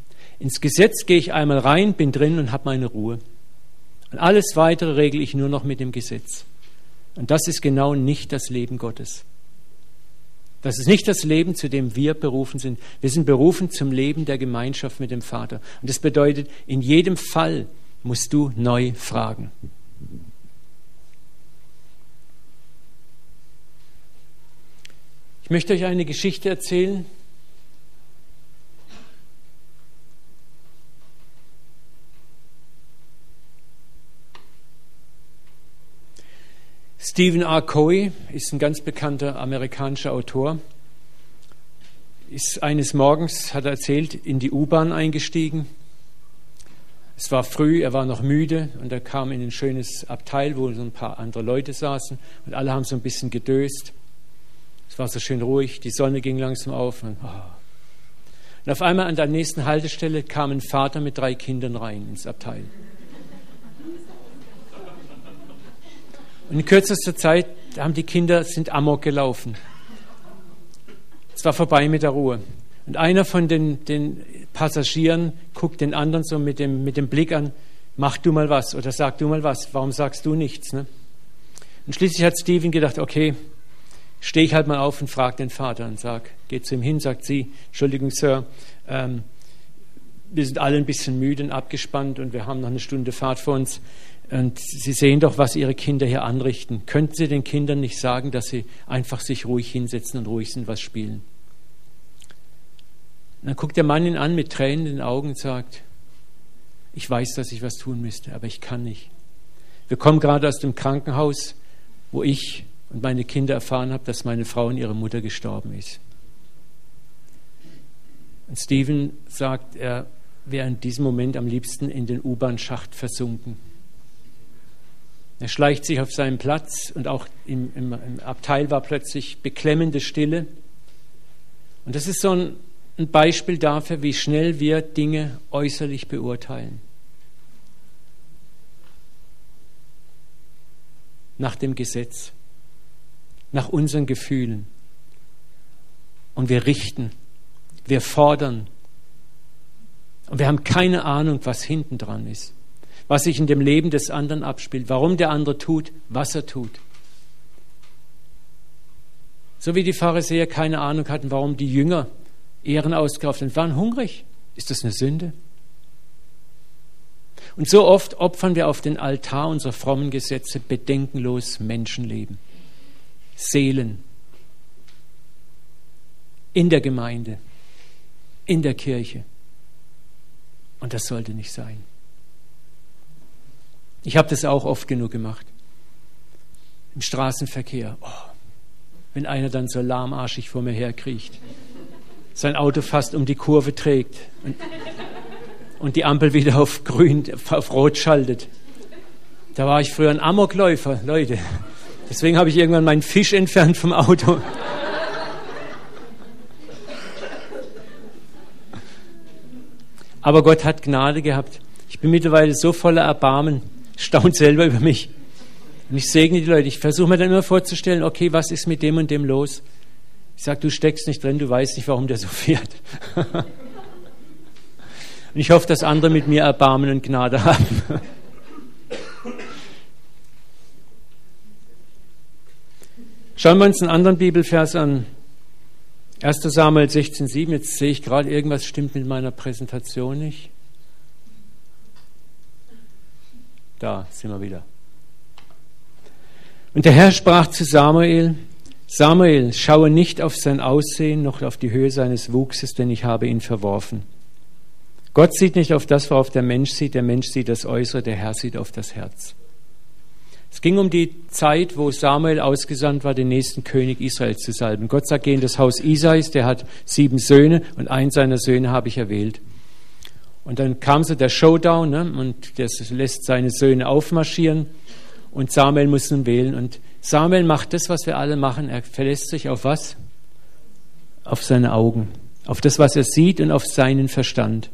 Ins Gesetz gehe ich einmal rein, bin drin und habe meine Ruhe. Und alles Weitere regle ich nur noch mit dem Gesetz. Und das ist genau nicht das Leben Gottes. Das ist nicht das Leben, zu dem wir berufen sind. Wir sind berufen zum Leben der Gemeinschaft mit dem Vater. Und das bedeutet, in jedem Fall musst du neu fragen. Ich möchte euch eine Geschichte erzählen. Stephen R. Covey ist ein ganz bekannter amerikanischer Autor. Ist eines Morgens, hat er erzählt, in die U-Bahn eingestiegen. Es war früh, er war noch müde und er kam in ein schönes Abteil, wo so ein paar andere Leute saßen und alle haben so ein bisschen gedöst. Es war so schön ruhig, die Sonne ging langsam auf. Und, oh. und auf einmal an der nächsten Haltestelle kam ein Vater mit drei Kindern rein ins Abteil. Und in kürzester Zeit haben die Kinder sind amok gelaufen. Es war vorbei mit der Ruhe. Und einer von den, den Passagieren guckt den anderen so mit dem, mit dem Blick an, mach du mal was oder sag du mal was, warum sagst du nichts? Ne? Und schließlich hat Steven gedacht, okay, stehe ich halt mal auf und frage den Vater und sag, geht zu ihm hin, sagt sie, Entschuldigung, Sir, ähm, wir sind alle ein bisschen müde und abgespannt und wir haben noch eine Stunde Fahrt vor uns. Und Sie sehen doch, was Ihre Kinder hier anrichten. Könnten Sie den Kindern nicht sagen, dass sie einfach sich ruhig hinsetzen und ruhig sind, was spielen? Und dann guckt der Mann ihn an mit Tränen in den Augen und sagt, ich weiß, dass ich was tun müsste, aber ich kann nicht. Wir kommen gerade aus dem Krankenhaus, wo ich und meine Kinder erfahren habe, dass meine Frau und ihre Mutter gestorben ist. Und Stephen sagt, er wäre in diesem Moment am liebsten in den U-Bahn-Schacht versunken. Er schleicht sich auf seinen Platz und auch im, im, im, Abteil war plötzlich beklemmende Stille. Und das ist so ein, ein Beispiel dafür, wie schnell wir Dinge äußerlich beurteilen. Nach dem Gesetz nach unseren Gefühlen. Und wir richten, wir fordern. Und wir haben keine Ahnung, was hinten dran ist, was sich in dem Leben des anderen abspielt, warum der andere tut, was er tut. So wie die Pharisäer keine Ahnung hatten, warum die Jünger Ehren ausgekauft haben, waren hungrig. Ist das eine Sünde? Und so oft opfern wir auf den Altar unserer frommen Gesetze bedenkenlos Menschenleben. Seelen in der Gemeinde, in der Kirche. Und das sollte nicht sein. Ich habe das auch oft genug gemacht. Im Straßenverkehr. Oh, wenn einer dann so lahmarschig vor mir herkriecht, sein Auto fast um die Kurve trägt und, und die Ampel wieder auf grün, auf rot schaltet. Da war ich früher ein Amokläufer, Leute. Deswegen habe ich irgendwann meinen Fisch entfernt vom Auto. Aber Gott hat Gnade gehabt. Ich bin mittlerweile so voller Erbarmen, staunt selber über mich. Und ich segne die Leute. Ich versuche mir dann immer vorzustellen, okay, was ist mit dem und dem los? Ich sage, du steckst nicht drin, du weißt nicht, warum der so fährt. und ich hoffe, dass andere mit mir Erbarmen und Gnade haben. Schauen wir uns einen anderen Bibelvers an. 1. Samuel 16,7. Jetzt sehe ich gerade, irgendwas stimmt mit meiner Präsentation nicht. Da sind wir wieder. Und der Herr sprach zu Samuel, Samuel, schaue nicht auf sein Aussehen noch auf die Höhe seines Wuchses, denn ich habe ihn verworfen. Gott sieht nicht auf das, worauf der Mensch sieht, der Mensch sieht das Äußere, der Herr sieht auf das Herz. Es ging um die Zeit, wo Samuel ausgesandt war, den nächsten König Israels zu salben. Gott sagt, geh in das Haus Isais, der hat sieben Söhne und einen seiner Söhne habe ich erwählt. Und dann kam so der Showdown ne, und der lässt seine Söhne aufmarschieren und Samuel muss nun wählen. Und Samuel macht das, was wir alle machen. Er verlässt sich auf was? Auf seine Augen, auf das, was er sieht und auf seinen Verstand.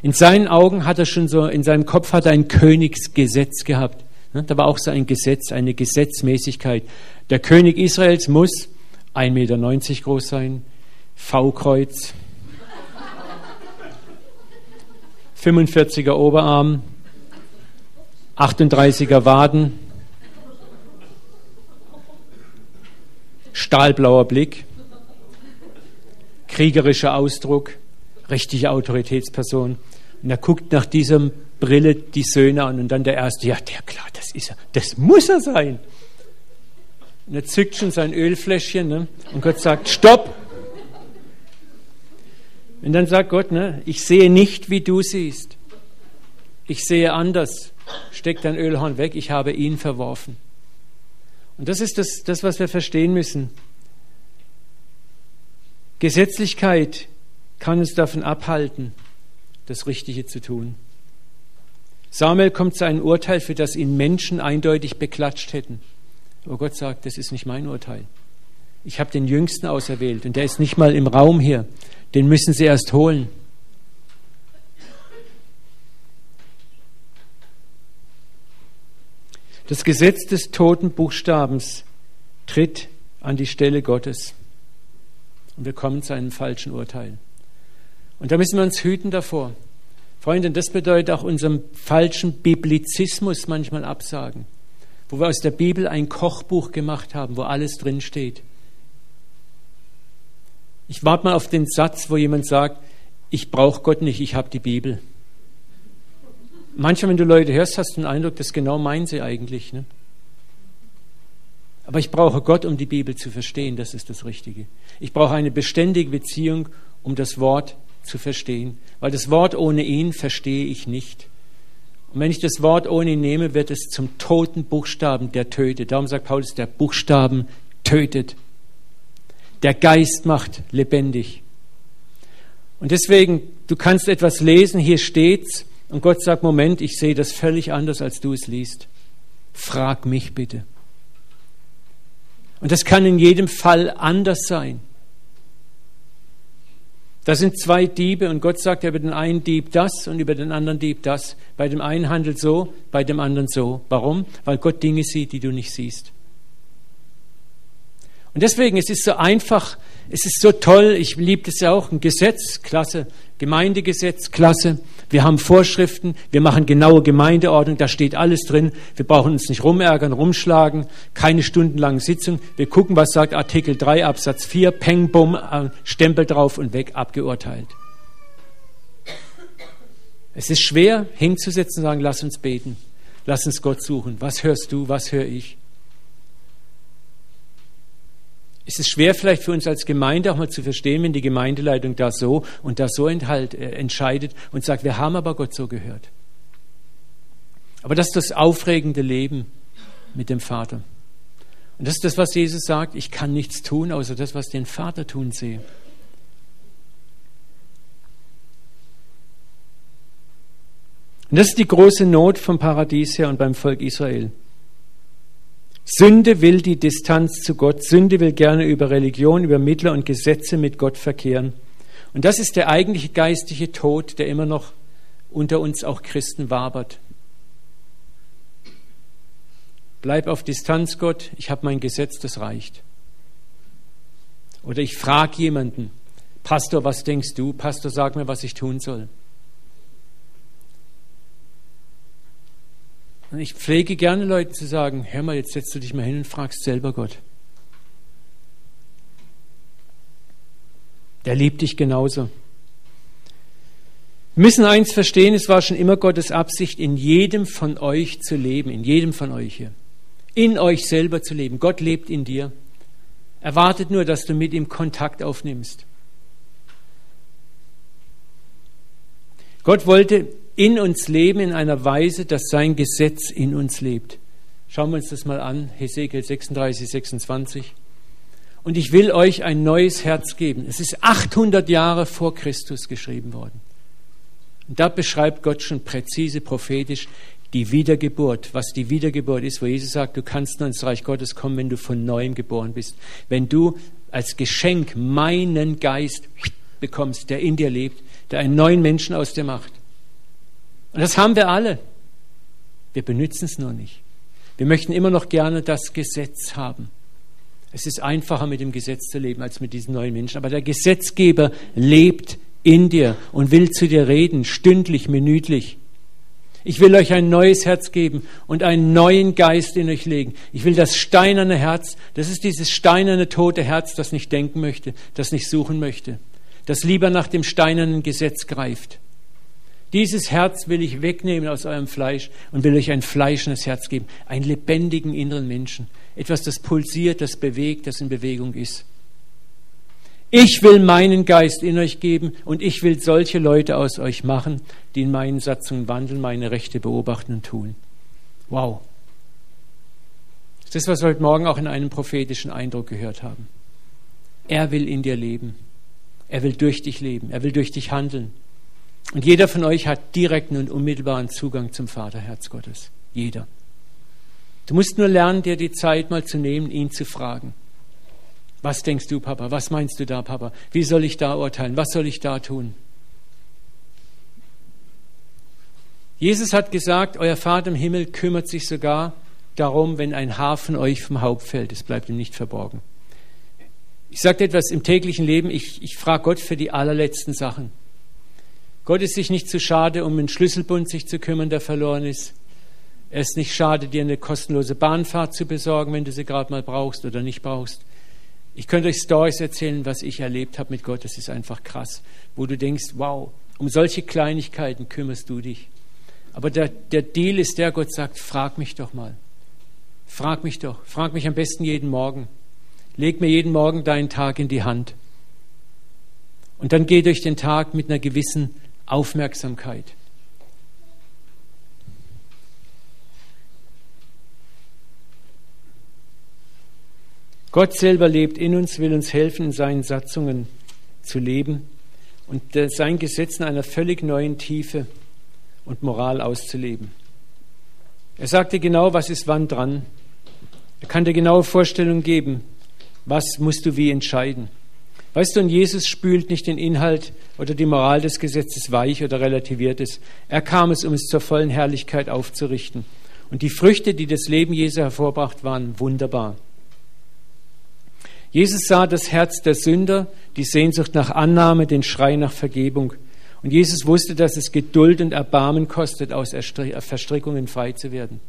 In seinen Augen hat er schon so, in seinem Kopf hat er ein Königsgesetz gehabt. Ne, da war auch so ein Gesetz, eine Gesetzmäßigkeit. Der König Israels muss 1,90 Meter groß sein, V-Kreuz, 45er Oberarm, 38er Waden, stahlblauer Blick, kriegerischer Ausdruck, richtige Autoritätsperson. Und er guckt nach dieser Brille die Söhne an und dann der erste, ja, der klar, das ist er, das muss er sein. Und er zückt schon sein Ölfläschchen ne? und Gott sagt, stopp! Und dann sagt Gott, ne, ich sehe nicht, wie du siehst. Ich sehe anders. Steck dein Ölhorn weg, ich habe ihn verworfen. Und das ist das, das was wir verstehen müssen. Gesetzlichkeit kann uns davon abhalten, das Richtige zu tun. Samuel kommt zu einem Urteil, für das ihn Menschen eindeutig beklatscht hätten. Aber Gott sagt, das ist nicht mein Urteil. Ich habe den Jüngsten auserwählt und der ist nicht mal im Raum hier. Den müssen Sie erst holen. Das Gesetz des toten Buchstabens tritt an die Stelle Gottes. Und wir kommen zu einem falschen Urteil. Und da müssen wir uns hüten davor. Freunde, das bedeutet auch unserem falschen Biblizismus manchmal absagen, wo wir aus der Bibel ein Kochbuch gemacht haben, wo alles drin steht. Ich warte mal auf den Satz, wo jemand sagt, ich brauche Gott nicht, ich habe die Bibel. Manchmal, wenn du Leute hörst, hast du den Eindruck, das genau meinen sie eigentlich. Ne? Aber ich brauche Gott, um die Bibel zu verstehen, das ist das Richtige. Ich brauche eine beständige Beziehung, um das Wort zu verstehen, weil das Wort ohne ihn verstehe ich nicht. Und wenn ich das Wort ohne ihn nehme, wird es zum toten Buchstaben, der tötet. Darum sagt Paulus, der Buchstaben tötet. Der Geist macht lebendig. Und deswegen, du kannst etwas lesen, hier steht's, und Gott sagt, Moment, ich sehe das völlig anders, als du es liest. Frag mich bitte. Und das kann in jedem Fall anders sein. Da sind zwei Diebe und Gott sagt über den einen Dieb das und über den anderen Dieb das. Bei dem einen handelt so, bei dem anderen so. Warum? Weil Gott Dinge sieht, die du nicht siehst. Und deswegen, es ist so einfach, es ist so toll, ich liebe das ja auch, ein Gesetz, klasse, Gemeindegesetz, klasse. Wir haben Vorschriften, wir machen genaue Gemeindeordnung, da steht alles drin. Wir brauchen uns nicht rumärgern, rumschlagen, keine stundenlangen Sitzung. Wir gucken, was sagt Artikel 3 Absatz 4, Peng, Bumm, äh, Stempel drauf und weg, abgeurteilt. Es ist schwer hinzusetzen und sagen, lass uns beten, lass uns Gott suchen. Was hörst du, was höre ich? Ist es schwer vielleicht für uns als Gemeinde auch mal zu verstehen, wenn die Gemeindeleitung da so und da so enthalt, äh, entscheidet und sagt, wir haben aber Gott so gehört. Aber das ist das aufregende Leben mit dem Vater. Und das ist das, was Jesus sagt, ich kann nichts tun, außer das, was den Vater tun sehe. Und das ist die große Not vom Paradies her und beim Volk Israel. Sünde will die Distanz zu Gott. Sünde will gerne über Religion, über Mittler und Gesetze mit Gott verkehren. Und das ist der eigentliche geistliche Tod, der immer noch unter uns auch Christen wabert. Bleib auf Distanz, Gott, ich habe mein Gesetz, das reicht. Oder ich frage jemanden, Pastor, was denkst du? Pastor, sag mir, was ich tun soll. Und ich pflege gerne Leuten zu sagen, hör mal, jetzt setzt du dich mal hin und fragst selber Gott. Der liebt dich genauso. Wir müssen eins verstehen, es war schon immer Gottes Absicht, in jedem von euch zu leben, in jedem von euch hier. In euch selber zu leben. Gott lebt in dir. Er wartet nur, dass du mit ihm Kontakt aufnimmst. Gott wollte in uns leben in einer Weise, dass sein Gesetz in uns lebt. Schauen wir uns das mal an, Hesekiel 36, 26. Und ich will euch ein neues Herz geben. Es ist 800 Jahre vor Christus geschrieben worden. Und da beschreibt Gott schon präzise, prophetisch die Wiedergeburt, was die Wiedergeburt ist, wo Jesus sagt, du kannst nur ins Reich Gottes kommen, wenn du von neuem geboren bist. Wenn du als Geschenk meinen Geist bekommst, der in dir lebt, der einen neuen Menschen aus dir macht. Und das haben wir alle. Wir benutzen es nur nicht. Wir möchten immer noch gerne das Gesetz haben. Es ist einfacher, mit dem Gesetz zu leben, als mit diesen neuen Menschen. Aber der Gesetzgeber lebt in dir und will zu dir reden, stündlich, minütlich. Ich will euch ein neues Herz geben und einen neuen Geist in euch legen. Ich will das steinerne Herz, das ist dieses steinerne, tote Herz, das nicht denken möchte, das nicht suchen möchte. das lieber nach dem steinernen Gesetz greift. Dieses Herz will ich wegnehmen aus eurem Fleisch und will euch ein fleischendes Herz geben, einen lebendigen inneren Menschen, etwas, das pulsiert, das bewegt, das in Bewegung ist. Ich will meinen Geist in euch geben und ich will solche Leute aus euch machen, die in meinen Satzungen wandeln, meine Rechte beobachten und tun. Wow. Das ist, was wir heute Morgen auch in einem prophetischen Eindruck gehört haben. Er will in dir leben. Er will durch dich leben. Er will durch dich handeln. Und jeder von euch hat direkten und unmittelbaren Zugang zum Vaterherz Gottes. Jeder. Du musst nur lernen, dir die Zeit mal zu nehmen, ihn zu fragen. Was denkst du, Papa? Was meinst du da, Papa? Wie soll ich da urteilen? Was soll ich da tun? Jesus hat gesagt, euer Vater im Himmel kümmert sich sogar darum, wenn ein Haar von euch vom Haupt fällt. Es bleibt ihm nicht verborgen. Ich sage etwas im täglichen Leben, ich, ich frage Gott für die allerletzten Sachen. Gott ist sich nicht zu schade, um einen Schlüsselbund sich zu kümmern, der verloren ist. Er ist nicht schade, dir eine kostenlose Bahnfahrt zu besorgen, wenn du sie gerade mal brauchst oder nicht brauchst. Ich könnte euch Stories erzählen, was ich erlebt habe mit Gott. Das ist einfach krass, wo du denkst, wow, um solche Kleinigkeiten kümmerst du dich. Aber der, der Deal ist der, Gott sagt, frag mich doch mal. Frag mich doch. Frag mich am besten jeden Morgen. Leg mir jeden Morgen deinen Tag in die Hand. Und dann geh durch den Tag mit einer gewissen Aufmerksamkeit. Gott selber lebt in uns, will uns helfen, in seinen Satzungen zu leben und sein Gesetz in einer völlig neuen Tiefe und Moral auszuleben. Er sagte genau, was ist wann dran. Er kann dir genaue Vorstellungen geben, was musst du wie entscheiden. Weißt du, und Jesus spült nicht den Inhalt oder die Moral des Gesetzes weich oder relativiert es. Er kam es, um es zur vollen Herrlichkeit aufzurichten. Und die Früchte, die das Leben Jesu hervorbracht, waren wunderbar. Jesus sah das Herz der Sünder, die Sehnsucht nach Annahme, den Schrei nach Vergebung. Und Jesus wusste, dass es Geduld und Erbarmen kostet, aus Verstrickungen frei zu werden.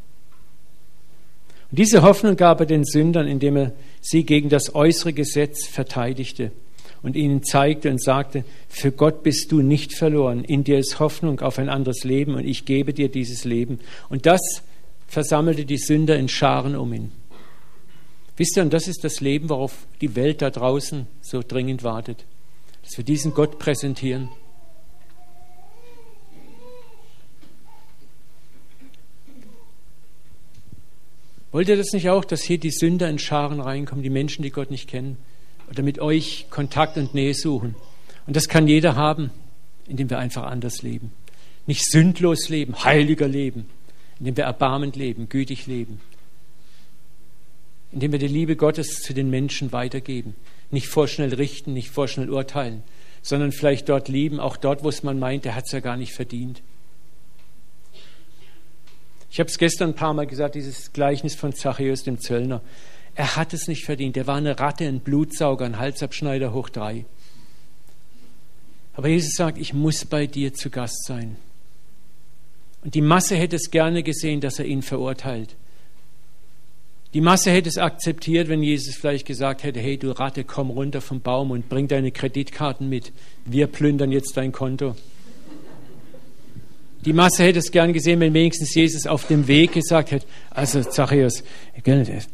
Und diese Hoffnung gab er den Sündern, indem er sie gegen das äußere Gesetz verteidigte und ihnen zeigte und sagte, für Gott bist du nicht verloren, in dir ist Hoffnung auf ein anderes Leben und ich gebe dir dieses Leben. Und das versammelte die Sünder in Scharen um ihn. Wisst ihr, und das ist das Leben, worauf die Welt da draußen so dringend wartet, dass wir diesen Gott präsentieren. Wollt ihr das nicht auch, dass hier die Sünder in Scharen reinkommen, die Menschen, die Gott nicht kennen, oder mit euch Kontakt und Nähe suchen? Und das kann jeder haben, indem wir einfach anders leben. Nicht sündlos leben, heiliger leben, indem wir erbarmend leben, gütig leben, indem wir die Liebe Gottes zu den Menschen weitergeben. Nicht vorschnell richten, nicht vorschnell urteilen, sondern vielleicht dort lieben, auch dort, wo es man meint, der hat es ja gar nicht verdient. Ich habe es gestern ein paar Mal gesagt, dieses Gleichnis von Zachäus, dem Zöllner. Er hat es nicht verdient. Er war eine Ratte, ein Blutsauger, ein Halsabschneider hoch drei. Aber Jesus sagt, ich muss bei dir zu Gast sein. Und die Masse hätte es gerne gesehen, dass er ihn verurteilt. Die Masse hätte es akzeptiert, wenn Jesus vielleicht gesagt hätte, hey du Ratte, komm runter vom Baum und bring deine Kreditkarten mit. Wir plündern jetzt dein Konto. Die Masse hätte es gern gesehen, wenn wenigstens Jesus auf dem Weg gesagt hätte, also Zachäus,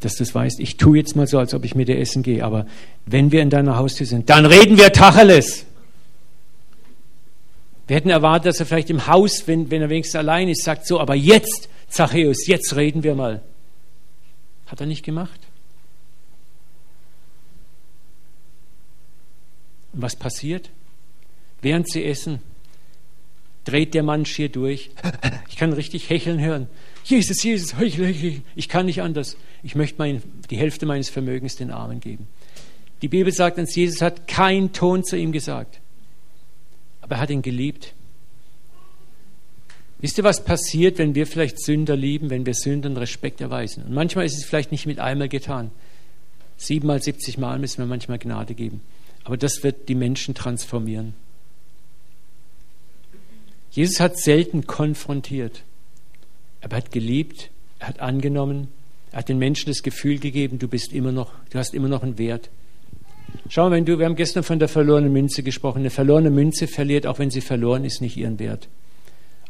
dass du es weißt, ich tue jetzt mal so, als ob ich mit dir essen gehe, aber wenn wir in deiner Haustür sind, dann reden wir Tacheles. Wir hätten erwartet, dass er vielleicht im Haus, wenn, wenn er wenigstens allein ist, sagt so, aber jetzt, Zachäus, jetzt reden wir mal. Hat er nicht gemacht. Und was passiert? Während sie essen, dreht der Mann schier durch. Ich kann richtig hecheln hören. Jesus, Jesus, ich kann nicht anders. Ich möchte mein, die Hälfte meines Vermögens den Armen geben. Die Bibel sagt uns, Jesus hat keinen Ton zu ihm gesagt. Aber er hat ihn geliebt. Wisst ihr, was passiert, wenn wir vielleicht Sünder lieben, wenn wir Sündern Respekt erweisen? Und manchmal ist es vielleicht nicht mit einmal getan. Siebenmal, siebzig Mal müssen wir manchmal Gnade geben. Aber das wird die Menschen transformieren. Jesus hat selten konfrontiert. Aber er hat geliebt, er hat angenommen, er hat den Menschen das Gefühl gegeben, du bist immer noch, du hast immer noch einen Wert. Schau mal, wenn du, wir haben gestern von der verlorenen Münze gesprochen. Eine verlorene Münze verliert, auch wenn sie verloren ist, nicht ihren Wert.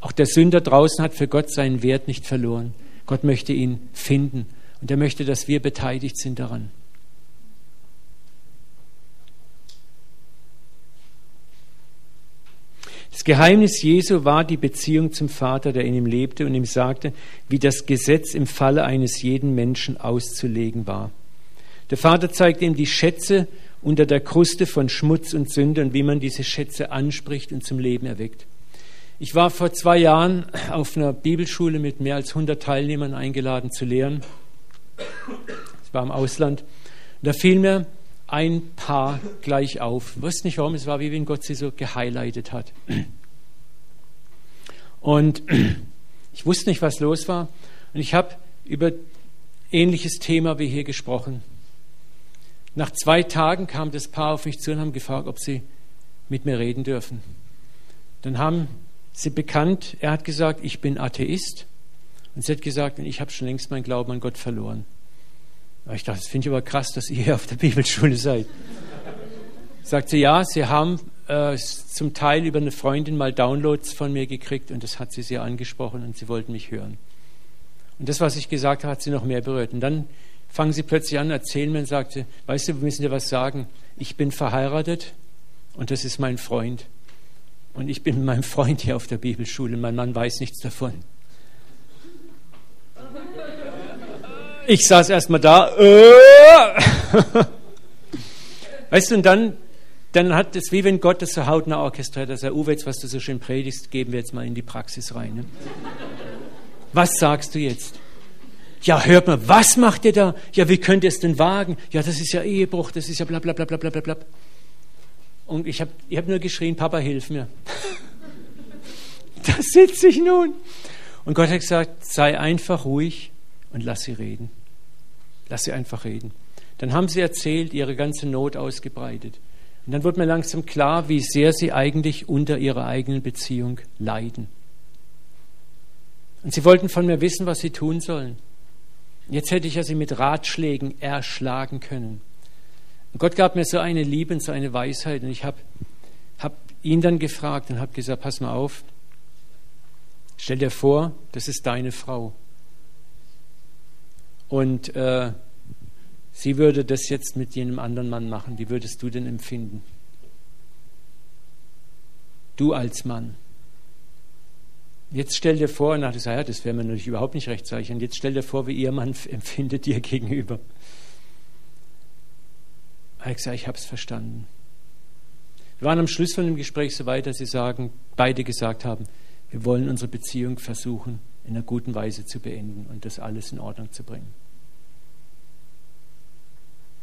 Auch der Sünder draußen hat für Gott seinen Wert nicht verloren. Gott möchte ihn finden und er möchte, dass wir beteiligt sind daran. Das Geheimnis Jesu war die Beziehung zum Vater, der in ihm lebte und ihm sagte, wie das Gesetz im Falle eines jeden Menschen auszulegen war. Der Vater zeigte ihm die Schätze unter der Kruste von Schmutz und Sünde und wie man diese Schätze anspricht und zum Leben erweckt. Ich war vor zwei Jahren auf einer Bibelschule mit mehr als 100 Teilnehmern eingeladen zu lehren. Ich war im Ausland. Da fiel mir ein Paar gleich auf. Ich wusste nicht warum, es war wie wenn Gott sie so gehighlightet hat. Und ich wusste nicht, was los war. Und ich habe über ähnliches Thema wie hier gesprochen. Nach zwei Tagen kam das Paar auf mich zu und haben gefragt, ob sie mit mir reden dürfen. Dann haben sie bekannt, er hat gesagt, ich bin Atheist. Und sie hat gesagt, ich habe schon längst meinen Glauben an Gott verloren. Ich dachte, das finde ich aber krass, dass ihr hier auf der Bibelschule seid. Sagt sie, ja, sie haben äh, zum Teil über eine Freundin mal Downloads von mir gekriegt und das hat sie sehr angesprochen und sie wollten mich hören. Und das, was ich gesagt habe, hat sie noch mehr berührt. Und dann fangen sie plötzlich an, erzählen mir und sagte, weißt du, wir müssen dir was sagen. Ich bin verheiratet und das ist mein Freund. Und ich bin mit meinem Freund hier auf der Bibelschule. Mein Mann weiß nichts davon. Ich saß erstmal da. Äh. Weißt du, und dann, dann hat es wie wenn Gott das so hautnah orchestriert, dass er, Uwe, jetzt, was du so schön predigst, geben wir jetzt mal in die Praxis rein. Ne? Was sagst du jetzt? Ja, hört mal, was macht ihr da? Ja, wie könnt ihr es denn wagen? Ja, das ist ja Ehebruch, das ist ja bla bla bla bla bla bla. Und ich habe ich hab nur geschrien, Papa, hilf mir. da sitze ich nun. Und Gott hat gesagt, sei einfach ruhig und lass sie reden. Lass sie einfach reden. Dann haben sie erzählt, ihre ganze Not ausgebreitet. Und dann wird mir langsam klar, wie sehr sie eigentlich unter ihrer eigenen Beziehung leiden. Und sie wollten von mir wissen, was sie tun sollen. Jetzt hätte ich ja sie mit Ratschlägen erschlagen können. Und Gott gab mir so eine Liebe und so eine Weisheit. Und ich habe hab ihn dann gefragt und habe gesagt, pass mal auf, stell dir vor, das ist deine Frau. Und äh, sie würde das jetzt mit jenem anderen Mann machen. Wie würdest du denn empfinden? Du als Mann. Jetzt stell dir vor, dachte ich, ja, das wäre mir natürlich überhaupt nicht recht, sage ich. Und jetzt stell dir vor, wie ihr Mann empfindet dir gegenüber. Er hat gesagt, ich habe es verstanden. Wir waren am Schluss von dem Gespräch so weit, dass sie sagen, beide gesagt haben, wir wollen unsere Beziehung versuchen, in einer guten Weise zu beenden und das alles in Ordnung zu bringen.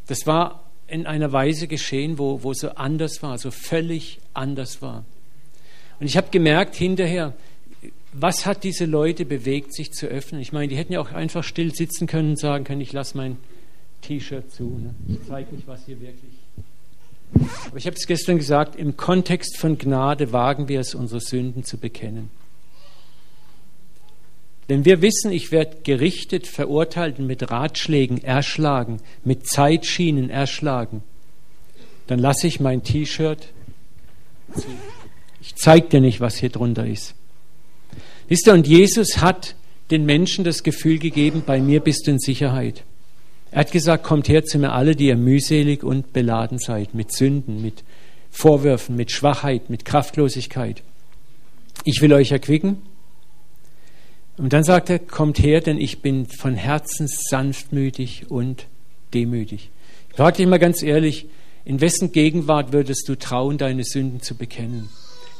Das war in einer Weise geschehen, wo, wo so anders war, so völlig anders war. Und ich habe gemerkt hinterher, was hat diese Leute bewegt, sich zu öffnen? Ich meine, die hätten ja auch einfach still sitzen können und sagen können, ich lasse mein T-Shirt zu. Ne? Ich zeige nicht, was hier wirklich. Aber ich habe es gestern gesagt, im Kontext von Gnade wagen wir es, unsere Sünden zu bekennen. Wenn wir wissen, ich werde gerichtet, verurteilt und mit Ratschlägen erschlagen, mit Zeitschienen erschlagen, dann lasse ich mein T-Shirt. Ich zeige dir nicht, was hier drunter ist. Wisst ihr, und Jesus hat den Menschen das Gefühl gegeben, bei mir bist du in Sicherheit. Er hat gesagt, kommt her zu mir alle, die ihr mühselig und beladen seid, mit Sünden, mit Vorwürfen, mit Schwachheit, mit Kraftlosigkeit. Ich will euch erquicken und dann sagt er, kommt her, denn ich bin von Herzen sanftmütig und demütig. Ich frage dich mal ganz ehrlich, in wessen Gegenwart würdest du trauen, deine Sünden zu bekennen?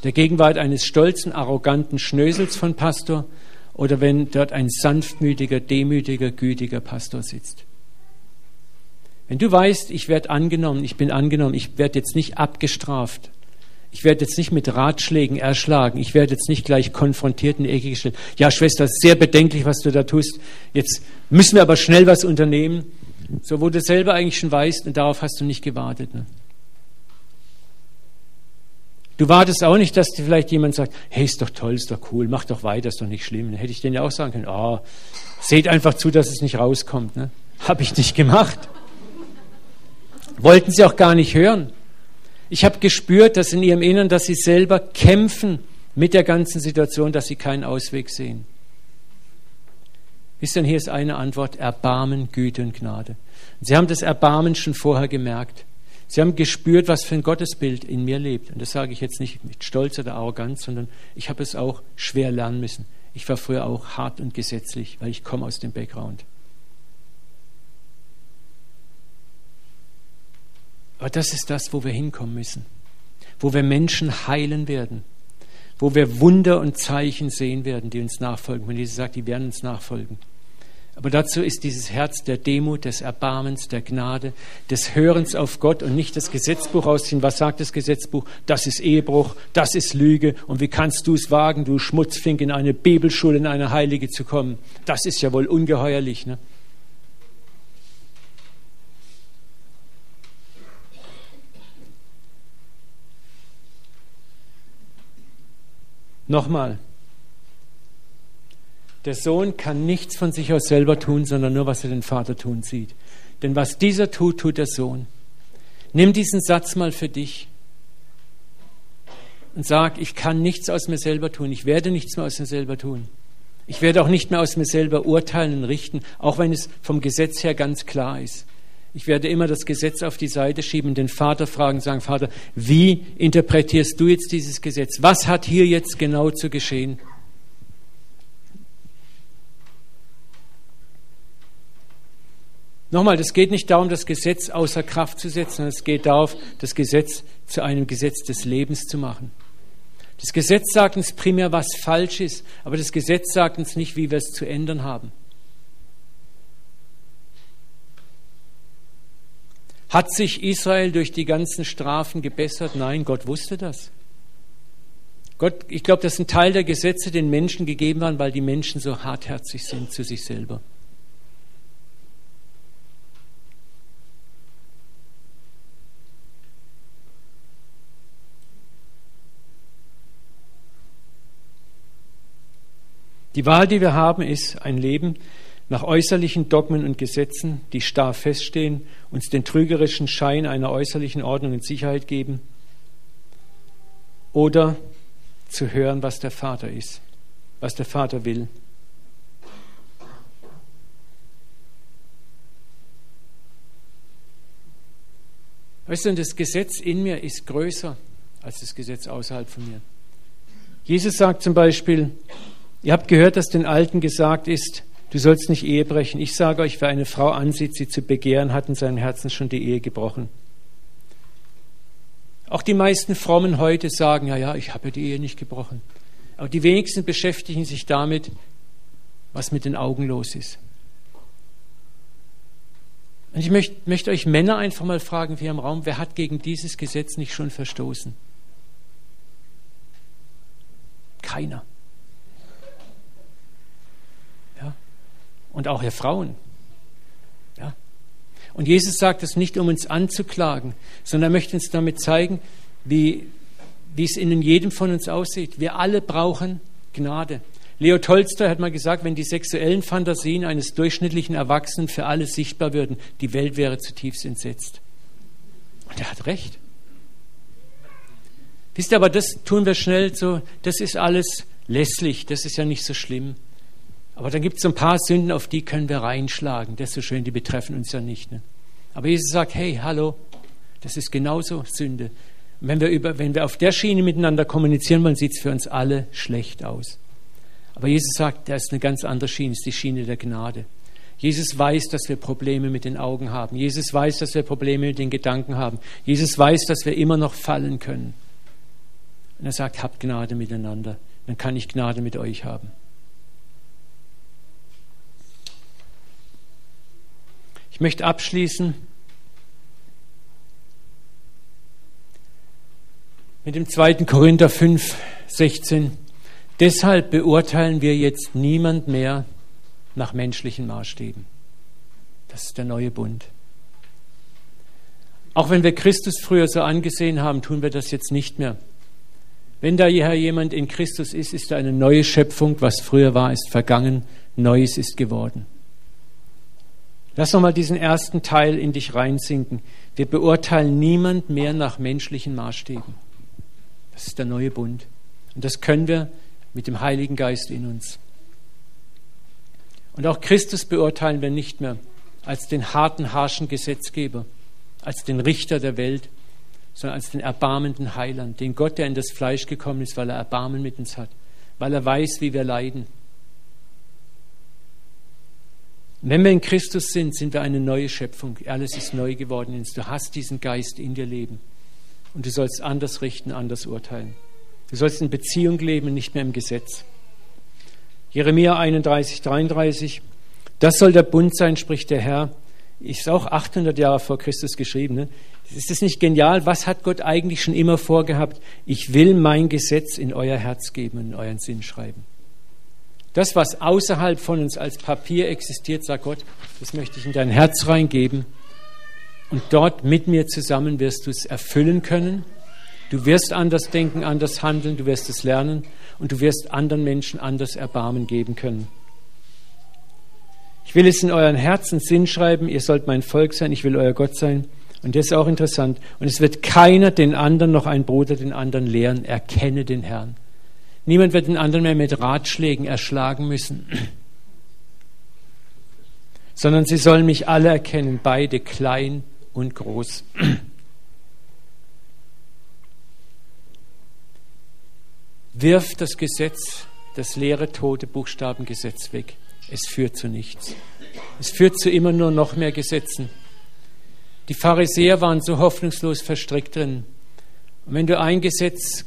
Der Gegenwart eines stolzen, arroganten Schnösels von Pastor oder wenn dort ein sanftmütiger, demütiger, gütiger Pastor sitzt? Wenn du weißt, ich werde angenommen, ich bin angenommen, ich werde jetzt nicht abgestraft, ich werde jetzt nicht mit Ratschlägen erschlagen. Ich werde jetzt nicht gleich konfrontiert in die Ecke gestellt. Ja, Schwester, sehr bedenklich, was du da tust. Jetzt müssen wir aber schnell was unternehmen. So, wo du selber eigentlich schon weißt und darauf hast du nicht gewartet. Ne? Du wartest auch nicht, dass dir vielleicht jemand sagt, hey, ist doch toll, ist doch cool, mach doch weiter, ist doch nicht schlimm. Dann hätte ich denen ja auch sagen können, oh, seht einfach zu, dass es nicht rauskommt. Ne? Habe ich nicht gemacht. Wollten sie auch gar nicht hören. Ich habe gespürt, dass in ihrem Innern, dass sie selber kämpfen mit der ganzen Situation, dass sie keinen Ausweg sehen. Wisst ihr, hier ist eine Antwort, Erbarmen, Güte und Gnade. sie haben das Erbarmen schon vorher gemerkt. Sie haben gespürt, was für ein Gottesbild in mir lebt. Und das sage ich jetzt nicht mit Stolz oder Arroganz, sondern ich habe es auch schwer lernen müssen. Ich war früher auch hart und gesetzlich, weil ich komme aus dem Background. Aber das ist das, wo wir hinkommen müssen, wo wir Menschen heilen werden, wo wir Wunder und Zeichen sehen werden, die uns nachfolgen. Wenn Jesus sagt, die werden uns nachfolgen. Aber dazu ist dieses Herz der Demut, des Erbarmens, der Gnade, des Hörens auf Gott und nicht das Gesetzbuch ausziehen. Was sagt das Gesetzbuch? Das ist Ehebruch, das ist Lüge. Und wie kannst du es wagen, du Schmutzfink, in eine Bibelschule, in eine Heilige zu kommen? Das ist ja wohl ungeheuerlich. Ne? Nochmal, der Sohn kann nichts von sich aus selber tun, sondern nur, was er den Vater tun sieht. Denn was dieser tut, tut der Sohn. Nimm diesen Satz mal für dich und sag, ich kann nichts aus mir selber tun, ich werde nichts mehr aus mir selber tun. Ich werde auch nicht mehr aus mir selber urteilen und richten, auch wenn es vom Gesetz her ganz klar ist. Ich werde immer das Gesetz auf die Seite schieben, den Vater fragen, sagen, Vater, wie interpretierst du jetzt dieses Gesetz? Was hat hier jetzt genau zu geschehen? Nochmal, es geht nicht darum, das Gesetz außer Kraft zu setzen, sondern es geht darum, das Gesetz zu einem Gesetz des Lebens zu machen. Das Gesetz sagt uns primär, was falsch ist, aber das Gesetz sagt uns nicht, wie wir es zu ändern haben. Hat sich Israel durch die ganzen Strafen gebessert? Nein, Gott wusste das. Gott, ich glaube, das ist ein Teil der Gesetze, den Menschen gegeben waren, weil die Menschen so hartherzig sind zu sich selber. Die Wahl, die wir haben, ist ein Leben nach äußerlichen Dogmen und Gesetzen, die starr feststehen, uns den trügerischen Schein einer äußerlichen Ordnung und Sicherheit geben, oder zu hören, was der Vater ist, was der Vater will. Weißt du, das Gesetz in mir ist größer als das Gesetz außerhalb von mir. Jesus sagt zum Beispiel, Ihr habt gehört, dass den Alten gesagt ist, du sollst nicht Ehe brechen. Ich sage euch, wer eine Frau ansieht, sie zu begehren, hat in seinem Herzen schon die Ehe gebrochen. Auch die meisten Frommen heute sagen, ja, ja, ich habe die Ehe nicht gebrochen. Aber die wenigsten beschäftigen sich damit, was mit den Augen los ist. Und ich möchte, möchte euch Männer einfach mal fragen, hier im Raum, wer hat gegen dieses Gesetz nicht schon verstoßen? Keiner. Und auch ihr Frauen. Ja? Und Jesus sagt es nicht, um uns anzuklagen, sondern er möchte uns damit zeigen, wie, wie es in jedem von uns aussieht. Wir alle brauchen Gnade. Leo Tolstoy hat mal gesagt, wenn die sexuellen Fantasien eines durchschnittlichen Erwachsenen für alle sichtbar würden, die Welt wäre zutiefst entsetzt. Und er hat recht. Wisst ihr, aber das tun wir schnell so, das ist alles lässlich, das ist ja nicht so schlimm. Aber dann gibt es ein paar Sünden, auf die können wir reinschlagen. Das ist so schön, die betreffen uns ja nicht. Ne? Aber Jesus sagt, hey, hallo, das ist genauso Sünde. Wenn wir, über, wenn wir auf der Schiene miteinander kommunizieren wollen, sieht es für uns alle schlecht aus. Aber Jesus sagt, da ist eine ganz andere Schiene, ist die Schiene der Gnade. Jesus weiß, dass wir Probleme mit den Augen haben. Jesus weiß, dass wir Probleme mit den Gedanken haben. Jesus weiß, dass wir immer noch fallen können. Und er sagt, habt Gnade miteinander. Dann kann ich Gnade mit euch haben. Ich möchte abschließen mit dem 2. Korinther 5, 16. Deshalb beurteilen wir jetzt niemand mehr nach menschlichen Maßstäben. Das ist der neue Bund. Auch wenn wir Christus früher so angesehen haben, tun wir das jetzt nicht mehr. Wenn da jemand in Christus ist, ist da eine neue Schöpfung. Was früher war, ist vergangen. Neues ist geworden. Lass nochmal diesen ersten Teil in dich reinsinken. Wir beurteilen niemand mehr nach menschlichen Maßstäben. Das ist der neue Bund. Und das können wir mit dem Heiligen Geist in uns. Und auch Christus beurteilen wir nicht mehr als den harten, harschen Gesetzgeber, als den Richter der Welt, sondern als den erbarmenden Heiland, den Gott, der in das Fleisch gekommen ist, weil er Erbarmen mit uns hat, weil er weiß, wie wir leiden. Und wenn wir in Christus sind, sind wir eine neue Schöpfung. Alles ist neu geworden. Du hast diesen Geist in dir leben. Und du sollst anders richten, anders urteilen. Du sollst in Beziehung leben, nicht mehr im Gesetz. Jeremia 31, 33. Das soll der Bund sein, spricht der Herr. Ist auch 800 Jahre vor Christus geschrieben. Ne? Ist das nicht genial? Was hat Gott eigentlich schon immer vorgehabt? Ich will mein Gesetz in euer Herz geben und in euren Sinn schreiben. Das, was außerhalb von uns als Papier existiert, sagt Gott, das möchte ich in dein Herz reingeben. Und dort mit mir zusammen wirst du es erfüllen können. Du wirst anders denken, anders handeln, du wirst es lernen und du wirst anderen Menschen anders Erbarmen geben können. Ich will es in euren Herzen Sinn schreiben, ihr sollt mein Volk sein, ich will euer Gott sein. Und das ist auch interessant. Und es wird keiner den anderen noch ein Bruder den anderen lehren, erkenne den Herrn. Niemand wird den anderen mehr mit Ratschlägen erschlagen müssen, sondern sie sollen mich alle erkennen, beide klein und groß. Wirf das Gesetz, das leere, tote Buchstabengesetz weg. Es führt zu nichts. Es führt zu immer nur noch mehr Gesetzen. Die Pharisäer waren so hoffnungslos verstrickt drin. Und wenn du ein Gesetz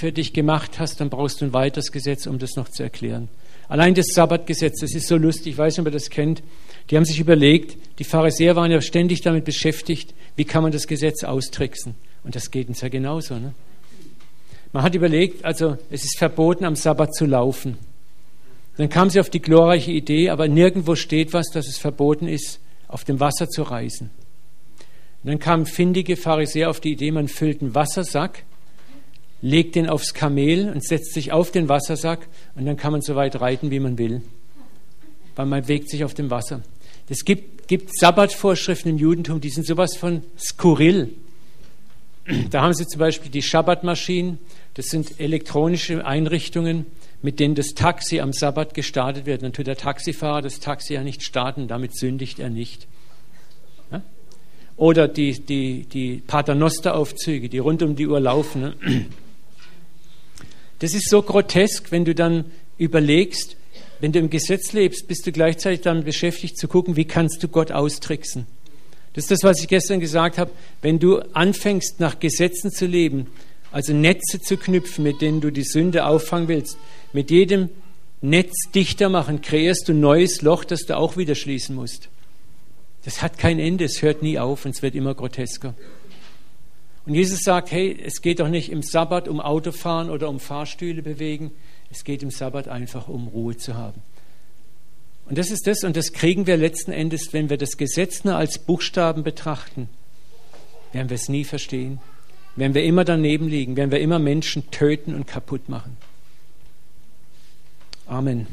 für dich gemacht hast, dann brauchst du ein weiteres Gesetz, um das noch zu erklären. Allein das Sabbatgesetz, das ist so lustig, ich weiß nicht, ob ihr das kennt. Die haben sich überlegt, die Pharisäer waren ja ständig damit beschäftigt, wie kann man das Gesetz austricksen. Und das geht uns ja genauso. Ne? Man hat überlegt, also es ist verboten, am Sabbat zu laufen. Dann kam sie auf die glorreiche Idee, aber nirgendwo steht was, dass es verboten ist, auf dem Wasser zu reisen. Und dann kamen findige Pharisäer auf die Idee, man füllt einen Wassersack, legt den aufs Kamel und setzt sich auf den Wassersack und dann kann man so weit reiten, wie man will. Weil man bewegt sich auf dem Wasser. Es gibt, gibt Sabbatvorschriften im Judentum, die sind sowas von skurril. Da haben sie zum Beispiel die Schabbatmaschinen, das sind elektronische Einrichtungen, mit denen das Taxi am Sabbat gestartet wird. Dann tut der Taxifahrer das Taxi ja nicht starten, damit sündigt er nicht. Oder die, die, die Paternosteraufzüge, die rund um die Uhr laufen. Ne? Das ist so grotesk, wenn du dann überlegst, wenn du im Gesetz lebst, bist du gleichzeitig damit beschäftigt zu gucken, wie kannst du Gott austricksen. Das ist das, was ich gestern gesagt habe. Wenn du anfängst, nach Gesetzen zu leben, also Netze zu knüpfen, mit denen du die Sünde auffangen willst, mit jedem Netz dichter machen, kreierst du ein neues Loch, das du auch wieder schließen musst. Das hat kein Ende, es hört nie auf und es wird immer grotesker. Und Jesus sagt, hey, es geht doch nicht im Sabbat um Autofahren oder um Fahrstühle bewegen, es geht im Sabbat einfach um Ruhe zu haben. Und das ist das, und das kriegen wir letzten Endes, wenn wir das Gesetz nur als Buchstaben betrachten, werden wir es nie verstehen, werden wir immer daneben liegen, werden wir immer Menschen töten und kaputt machen. Amen.